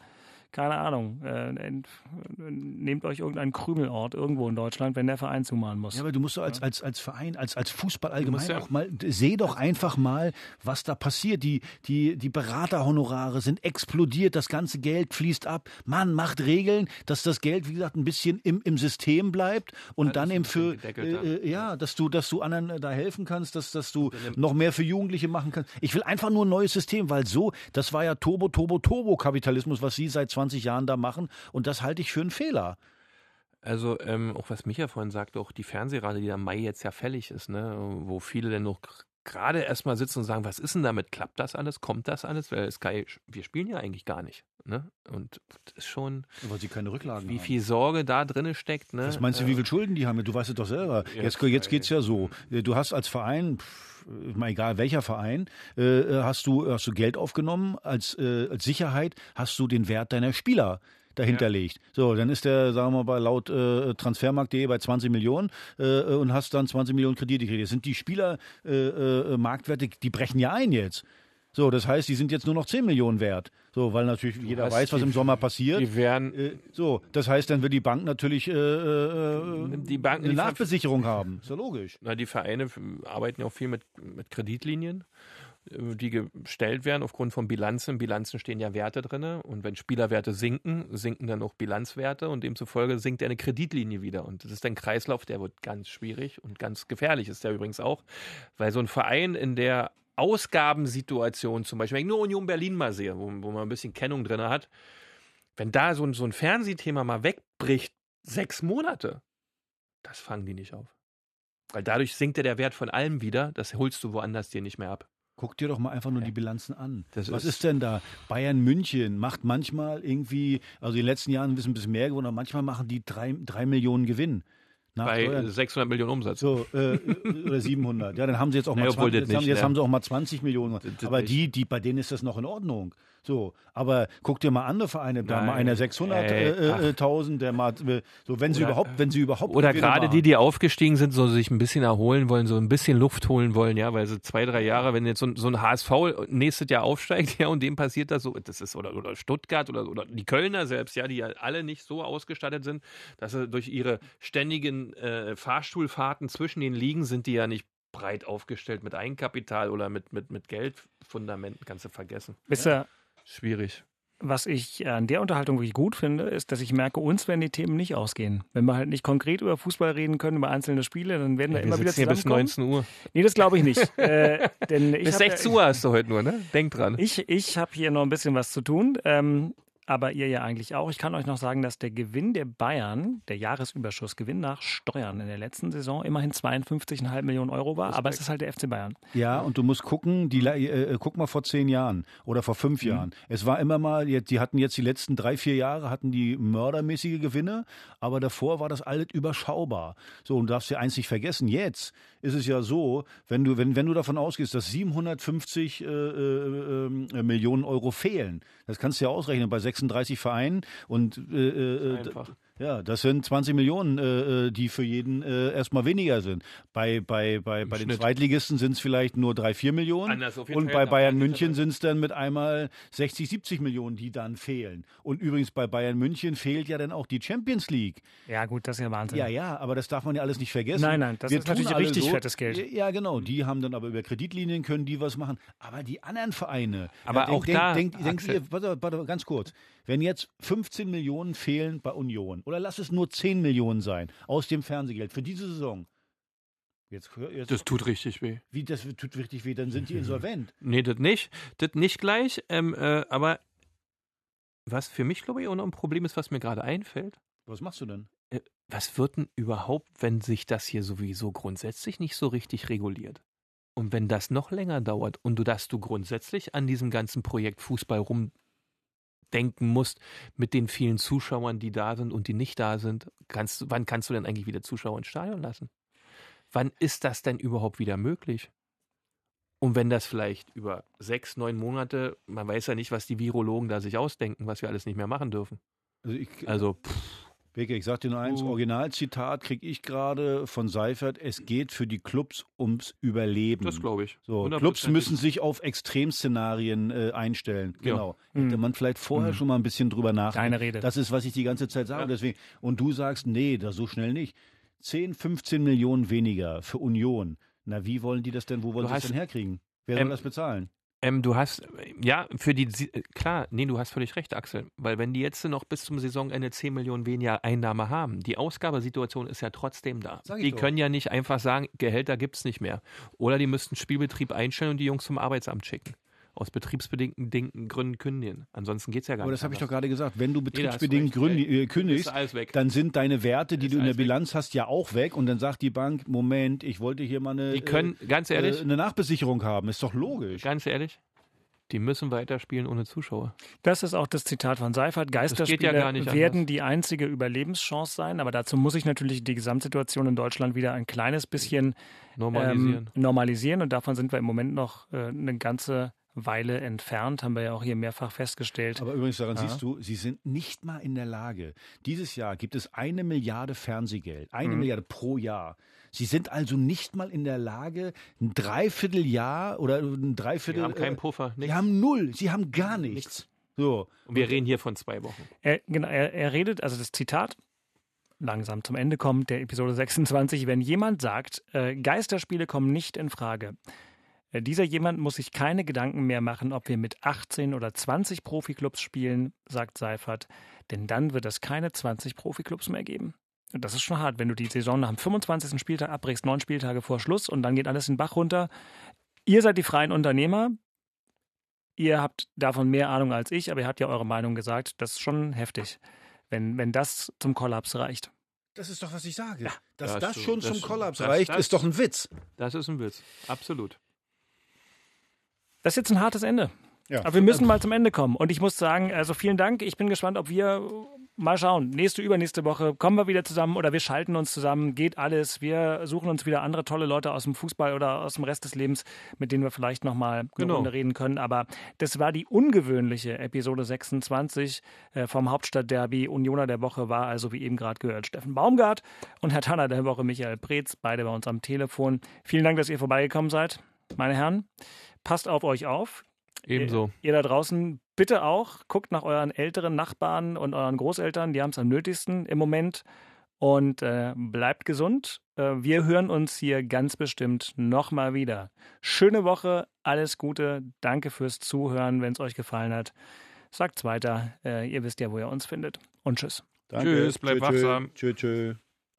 keine Ahnung, äh, ent, nehmt euch irgendeinen Krümelort irgendwo in Deutschland, wenn der Verein zumachen muss. Ja, aber du musst doch als, als, als Verein, als, als Fußball allgemein ja- auch mal, seh doch einfach mal, was da passiert. Die, die, die Beraterhonorare sind explodiert, das ganze Geld fließt ab. Mann, macht Regeln, dass das Geld, wie gesagt, ein bisschen im, im System bleibt und Alles dann eben für, äh, ja, dass du, dass du anderen äh, da helfen kannst, dass, dass du noch mehr für Jugendliche machen kannst. Ich will einfach nur ein neues System, weil so, das war ja Turbo, Turbo, Turbo-Kapitalismus, was sie seit 20 Jahren da machen und das halte ich für einen Fehler. Also, ähm, auch was Micha vorhin sagte, auch die Fernsehrate, die am Mai jetzt ja fällig ist, ne, wo viele dann noch gerade erstmal sitzen und sagen, was ist denn damit? Klappt das alles? Kommt das alles? Weil Sky, wir spielen ja eigentlich gar nicht. Ne? Und das ist schon. Weil sie keine Rücklagen Wie haben. viel Sorge da drin steckt. Ne? Was meinst du, wie viel Schulden die haben? Du weißt es doch selber. Jetzt, jetzt geht's ja so. Du hast als Verein, pff, mal egal welcher Verein, äh, hast du hast du Geld aufgenommen als, äh, als Sicherheit, hast du den Wert deiner Spieler dahinter legt. So, dann ist der, sagen wir mal, laut äh, Transfermarkt.de bei 20 Millionen äh, und hast dann 20 Millionen Kredite gekriegt. Das sind die Spieler äh, äh, Marktwerte, die brechen ja ein jetzt. So, das heißt, die sind jetzt nur noch 10 Millionen wert. So, weil natürlich jeder hast weiß, was die- im Sommer passiert. Die werden. Äh, so, das heißt, dann wird die Bank natürlich äh, äh, Die Banken, eine Nachbesicherung haben. Ist ja logisch. Na, die Vereine arbeiten ja auch viel mit, mit Kreditlinien, äh, die gestellt werden aufgrund von Bilanzen. Bilanzen stehen ja Werte drin und wenn Spielerwerte sinken, sinken dann auch Bilanzwerte und demzufolge sinkt eine Kreditlinie wieder. Und das ist ein Kreislauf, der wird ganz schwierig und ganz gefährlich ist der übrigens auch, weil so ein Verein in der Ausgabensituation, zum Beispiel, wenn ich nur Union Berlin mal sehe, wo, wo man ein bisschen Kennung drin hat, wenn da so ein, so ein Fernsehthema mal wegbricht, sechs Monate, das fangen die nicht auf. Weil dadurch sinkt ja der Wert von allem wieder, das holst du woanders dir nicht mehr ab. Guck dir doch mal einfach nur die Bilanzen an. Das Was ist- ist denn da? Bayern München macht manchmal irgendwie, also in den letzten Jahren ist ein bisschen mehr geworden, aber manchmal machen die drei, drei Millionen Gewinn. Nach Bei Steuern. 600 Millionen Umsatz. So, äh, oder 700. Ja, dann haben sie jetzt auch mal Nee, obwohl 20, das jetzt, haben, nicht, jetzt ne? haben sie auch mal 20 Millionen. aber die, die, bei denen ist das noch in Ordnung. So, aber guck dir mal andere Vereine, da Nein, mal einer ey, 600.000, der mal, äh, so, wenn sie Oder- überhaupt, wenn sie überhaupt. Oder gerade machen. die, die aufgestiegen sind, so sich ein bisschen erholen wollen, so ein bisschen Luft holen wollen, ja, weil sie zwei, drei Jahre, wenn jetzt so, ein- so ein HSV nächstes Jahr aufsteigt, ja, und dem passiert das so, das ist, oder, oder Stuttgart oder, oder die Kölner selbst, ja, die ja alle nicht so ausgestattet sind, dass sie durch ihre ständigen äh, Fahrstuhlfahrten zwischen den Ligen sind die ja nicht breit aufgestellt mit Eigenkapital oder mit, mit, mit Geldfundamenten, kannst du vergessen. Wisst ihr, Schwierig. was ich an der Unterhaltung wirklich gut finde, ist, dass ich merke, uns werden die Themen nicht ausgehen. Wenn wir halt nicht konkret über Fußball reden können, über einzelne Spiele, dann werden wir wir immer wieder hier bis zusammenkommen. 19 Uhr. Nee, das glaube ich nicht. äh, denn ich Bis hab 16 ja, Uhr hast du heute nur, ne? Denk dran. Ich, ich habe hier noch ein bisschen was zu tun. Ähm, aber ihr ja eigentlich auch. Ich kann euch noch sagen, dass der Gewinn der Bayern, der Jahresüberschussgewinn nach Steuern in der letzten Saison immerhin 52,5 Millionen Euro war. Aber es ist halt der FC Bayern. Ja, und du musst gucken, die, äh, äh, guck mal vor zehn Jahren oder vor Mhm. fünf Jahren. Es war immer mal, die hatten jetzt die letzten drei, vier Jahre, hatten die mördermäßige Gewinne, aber davor war das alles überschaubar. So, und du darfst ja eins nicht vergessen, jetzt ist es ja so, wenn du, wenn, wenn du davon ausgehst, dass 750 äh, äh, äh, Millionen Euro fehlen, das kannst du ja ausrechnen bei 36 Vereinen und äh, äh, Einfach. Ja, das sind 20 Millionen, äh, äh, die für jeden äh, erstmal weniger sind. Bei, bei, bei, bei den Schnitt. Zweitligisten sind es vielleicht nur 3, 4 Millionen. Anders auf jeden Und bei ja. Bayern München sind es dann mit einmal 60, 70 Millionen, die dann fehlen. Und übrigens bei Bayern München fehlt ja dann auch die Champions League. Ja, gut, das ist ja Wahnsinn. Ja, ja, aber das darf man ja alles nicht vergessen. Nein, nein, das ist tun natürlich richtig fettes Geld. Ja, genau. Die haben dann aber über Kreditlinien können die was machen. Aber die anderen Vereine. Aber auch denk, da, denkt Axel- ihr, warte, warte, ganz kurz. Wenn jetzt 15 Millionen fehlen bei Union oder lass es nur 10 Millionen sein aus dem Fernsehgeld für diese Saison. Jetzt, jetzt Das tut richtig weh. wie das tut richtig weh, dann sind die insolvent. Nee, das nicht. Das nicht gleich. Ähm, äh, aber was für mich, glaube ich, auch noch ein Problem ist, was mir gerade einfällt. Was machst du denn? Äh, was wird denn überhaupt, wenn sich das hier sowieso grundsätzlich nicht so richtig reguliert? Und wenn das noch länger dauert und du, dass du grundsätzlich an diesem ganzen Projekt Fußball rumdenken musst, mit den vielen Zuschauern, die da sind und die nicht da sind, kannst, wann kannst du denn eigentlich wieder Zuschauer ins Stadion lassen? Wann ist das denn überhaupt wieder möglich? Und wenn das vielleicht über sechs, neun Monate, man weiß ja nicht, was die Virologen da sich ausdenken, was wir alles nicht mehr machen dürfen. Also ich, Also, Beke, ich sag dir nur eins, Uh. Originalzitat kriege ich gerade von Seifert, es geht für die Clubs ums Überleben. das glaube ich. So, 100%. Clubs müssen sich auf Extremszenarien äh, einstellen. Ja. Genau. Hätte man vielleicht vorher schon mal ein bisschen drüber nachdenken. Deine Rede. Das ist, was ich die ganze Zeit sage. Ja. Deswegen. Und du sagst, nee, das so schnell nicht. 10, 15 Millionen weniger für Union. Na, wie wollen die das denn, wo wollen sie das denn herkriegen? Wer Ähm, soll das bezahlen? Ähm, du hast, ja, für die, klar, nee, du hast völlig recht, Axel. Weil wenn die jetzt noch bis zum Saisonende 10 Millionen weniger Einnahme haben, die Ausgabesituation ist ja trotzdem da. Die doch. können ja nicht einfach sagen, Gehälter gibt's nicht mehr. Oder die müssten Spielbetrieb einstellen und die Jungs zum Arbeitsamt schicken. Aus betriebsbedingten Gründen kündigen. Ansonsten geht es ja gar Aber nicht. das habe ich doch gerade gesagt. Wenn du Nee, betriebsbedingt gründi- äh, kündigst, dann sind deine Werte, die Ist du in der alles weg. Bilanz hast, ja auch weg. Und dann sagt die Bank, Moment, ich wollte hier mal eine, Die können, ganz ehrlich, äh, eine Nachbesicherung haben. Ist doch logisch. ganz ehrlich, die müssen weiterspielen ohne Zuschauer. Das ist auch das Zitat von Seifert. Geisterspiele ja gar nicht werden anders. die einzige Überlebenschance sein, aber dazu muss ich natürlich die Gesamtsituation in Deutschland wieder ein kleines bisschen Normalisieren. Ähm, normalisieren und davon sind wir im Moment noch äh, eine ganze Weile entfernt, haben wir ja auch hier mehrfach festgestellt. Aber übrigens daran Ja. siehst du, sie sind nicht mal in der Lage. Dieses Jahr gibt es eine Milliarde Fernsehgeld, eine Mhm. Milliarde pro Jahr. Sie sind also nicht mal in der Lage, ein Dreivierteljahr oder ein Dreiviertel. Wir haben keinen äh, Puffer. Sie Nichts. haben null, sie haben gar nichts. Nichts. So. Und wir reden hier von zwei Wochen. Er, genau, er, er redet, also das Zitat, langsam zum Ende kommt, der Episode 26, wenn jemand sagt, äh, Geisterspiele kommen nicht in Frage. Äh, dieser jemand muss sich keine Gedanken mehr machen, ob wir mit 18 oder 20 Profiklubs spielen, sagt Seifert, denn dann wird es keine 20 Profiklubs mehr geben. Und das ist schon hart, wenn du die Saison nach dem 25. Spieltag abbrichst, neun Spieltage vor Schluss und dann geht alles in den Bach runter. Ihr seid die freien Unternehmer. Ihr habt davon mehr Ahnung als ich, aber ihr habt ja eure Meinung gesagt. Das ist schon heftig, wenn, wenn das zum Kollaps reicht. Das ist doch, was ich sage. Dass Ja, das so- schon das- zum Kollaps das- reicht, das- ist doch ein Witz. Das ist ein Witz. Absolut. Das ist jetzt ein hartes Ende. Ja. Aber wir müssen mal zum Ende kommen. Und ich muss sagen, also vielen Dank. Ich bin gespannt, ob wir mal schauen. Nächste, übernächste Woche kommen wir wieder zusammen oder wir schalten uns zusammen. Geht alles. Wir suchen uns wieder andere tolle Leute aus dem Fußball oder aus dem Rest des Lebens, mit denen wir vielleicht nochmal eine Genau. Runde reden können. Aber das war die ungewöhnliche Episode 26 äh, vom Hauptstadtderby. Unioner der Woche war also, wie eben gerade gehört, Steffen Baumgart und Herr Tanner der Woche Michael Preetz, beide bei uns am Telefon. Vielen Dank, dass ihr vorbeigekommen seid, meine Herren. Passt auf euch auf. Ebenso. Ihr, ihr da draußen bitte auch, guckt nach euren älteren Nachbarn und euren Großeltern, die haben es am nötigsten im Moment. Und äh, bleibt gesund. Äh, wir hören uns hier ganz bestimmt nochmal wieder. Schöne Woche, alles Gute, danke fürs Zuhören, wenn es euch gefallen hat. Sagt's weiter, äh, ihr wisst ja, wo ihr uns findet. Und tschüss. Tschüss, bleib tschö, wachsam. Tschö, tschö.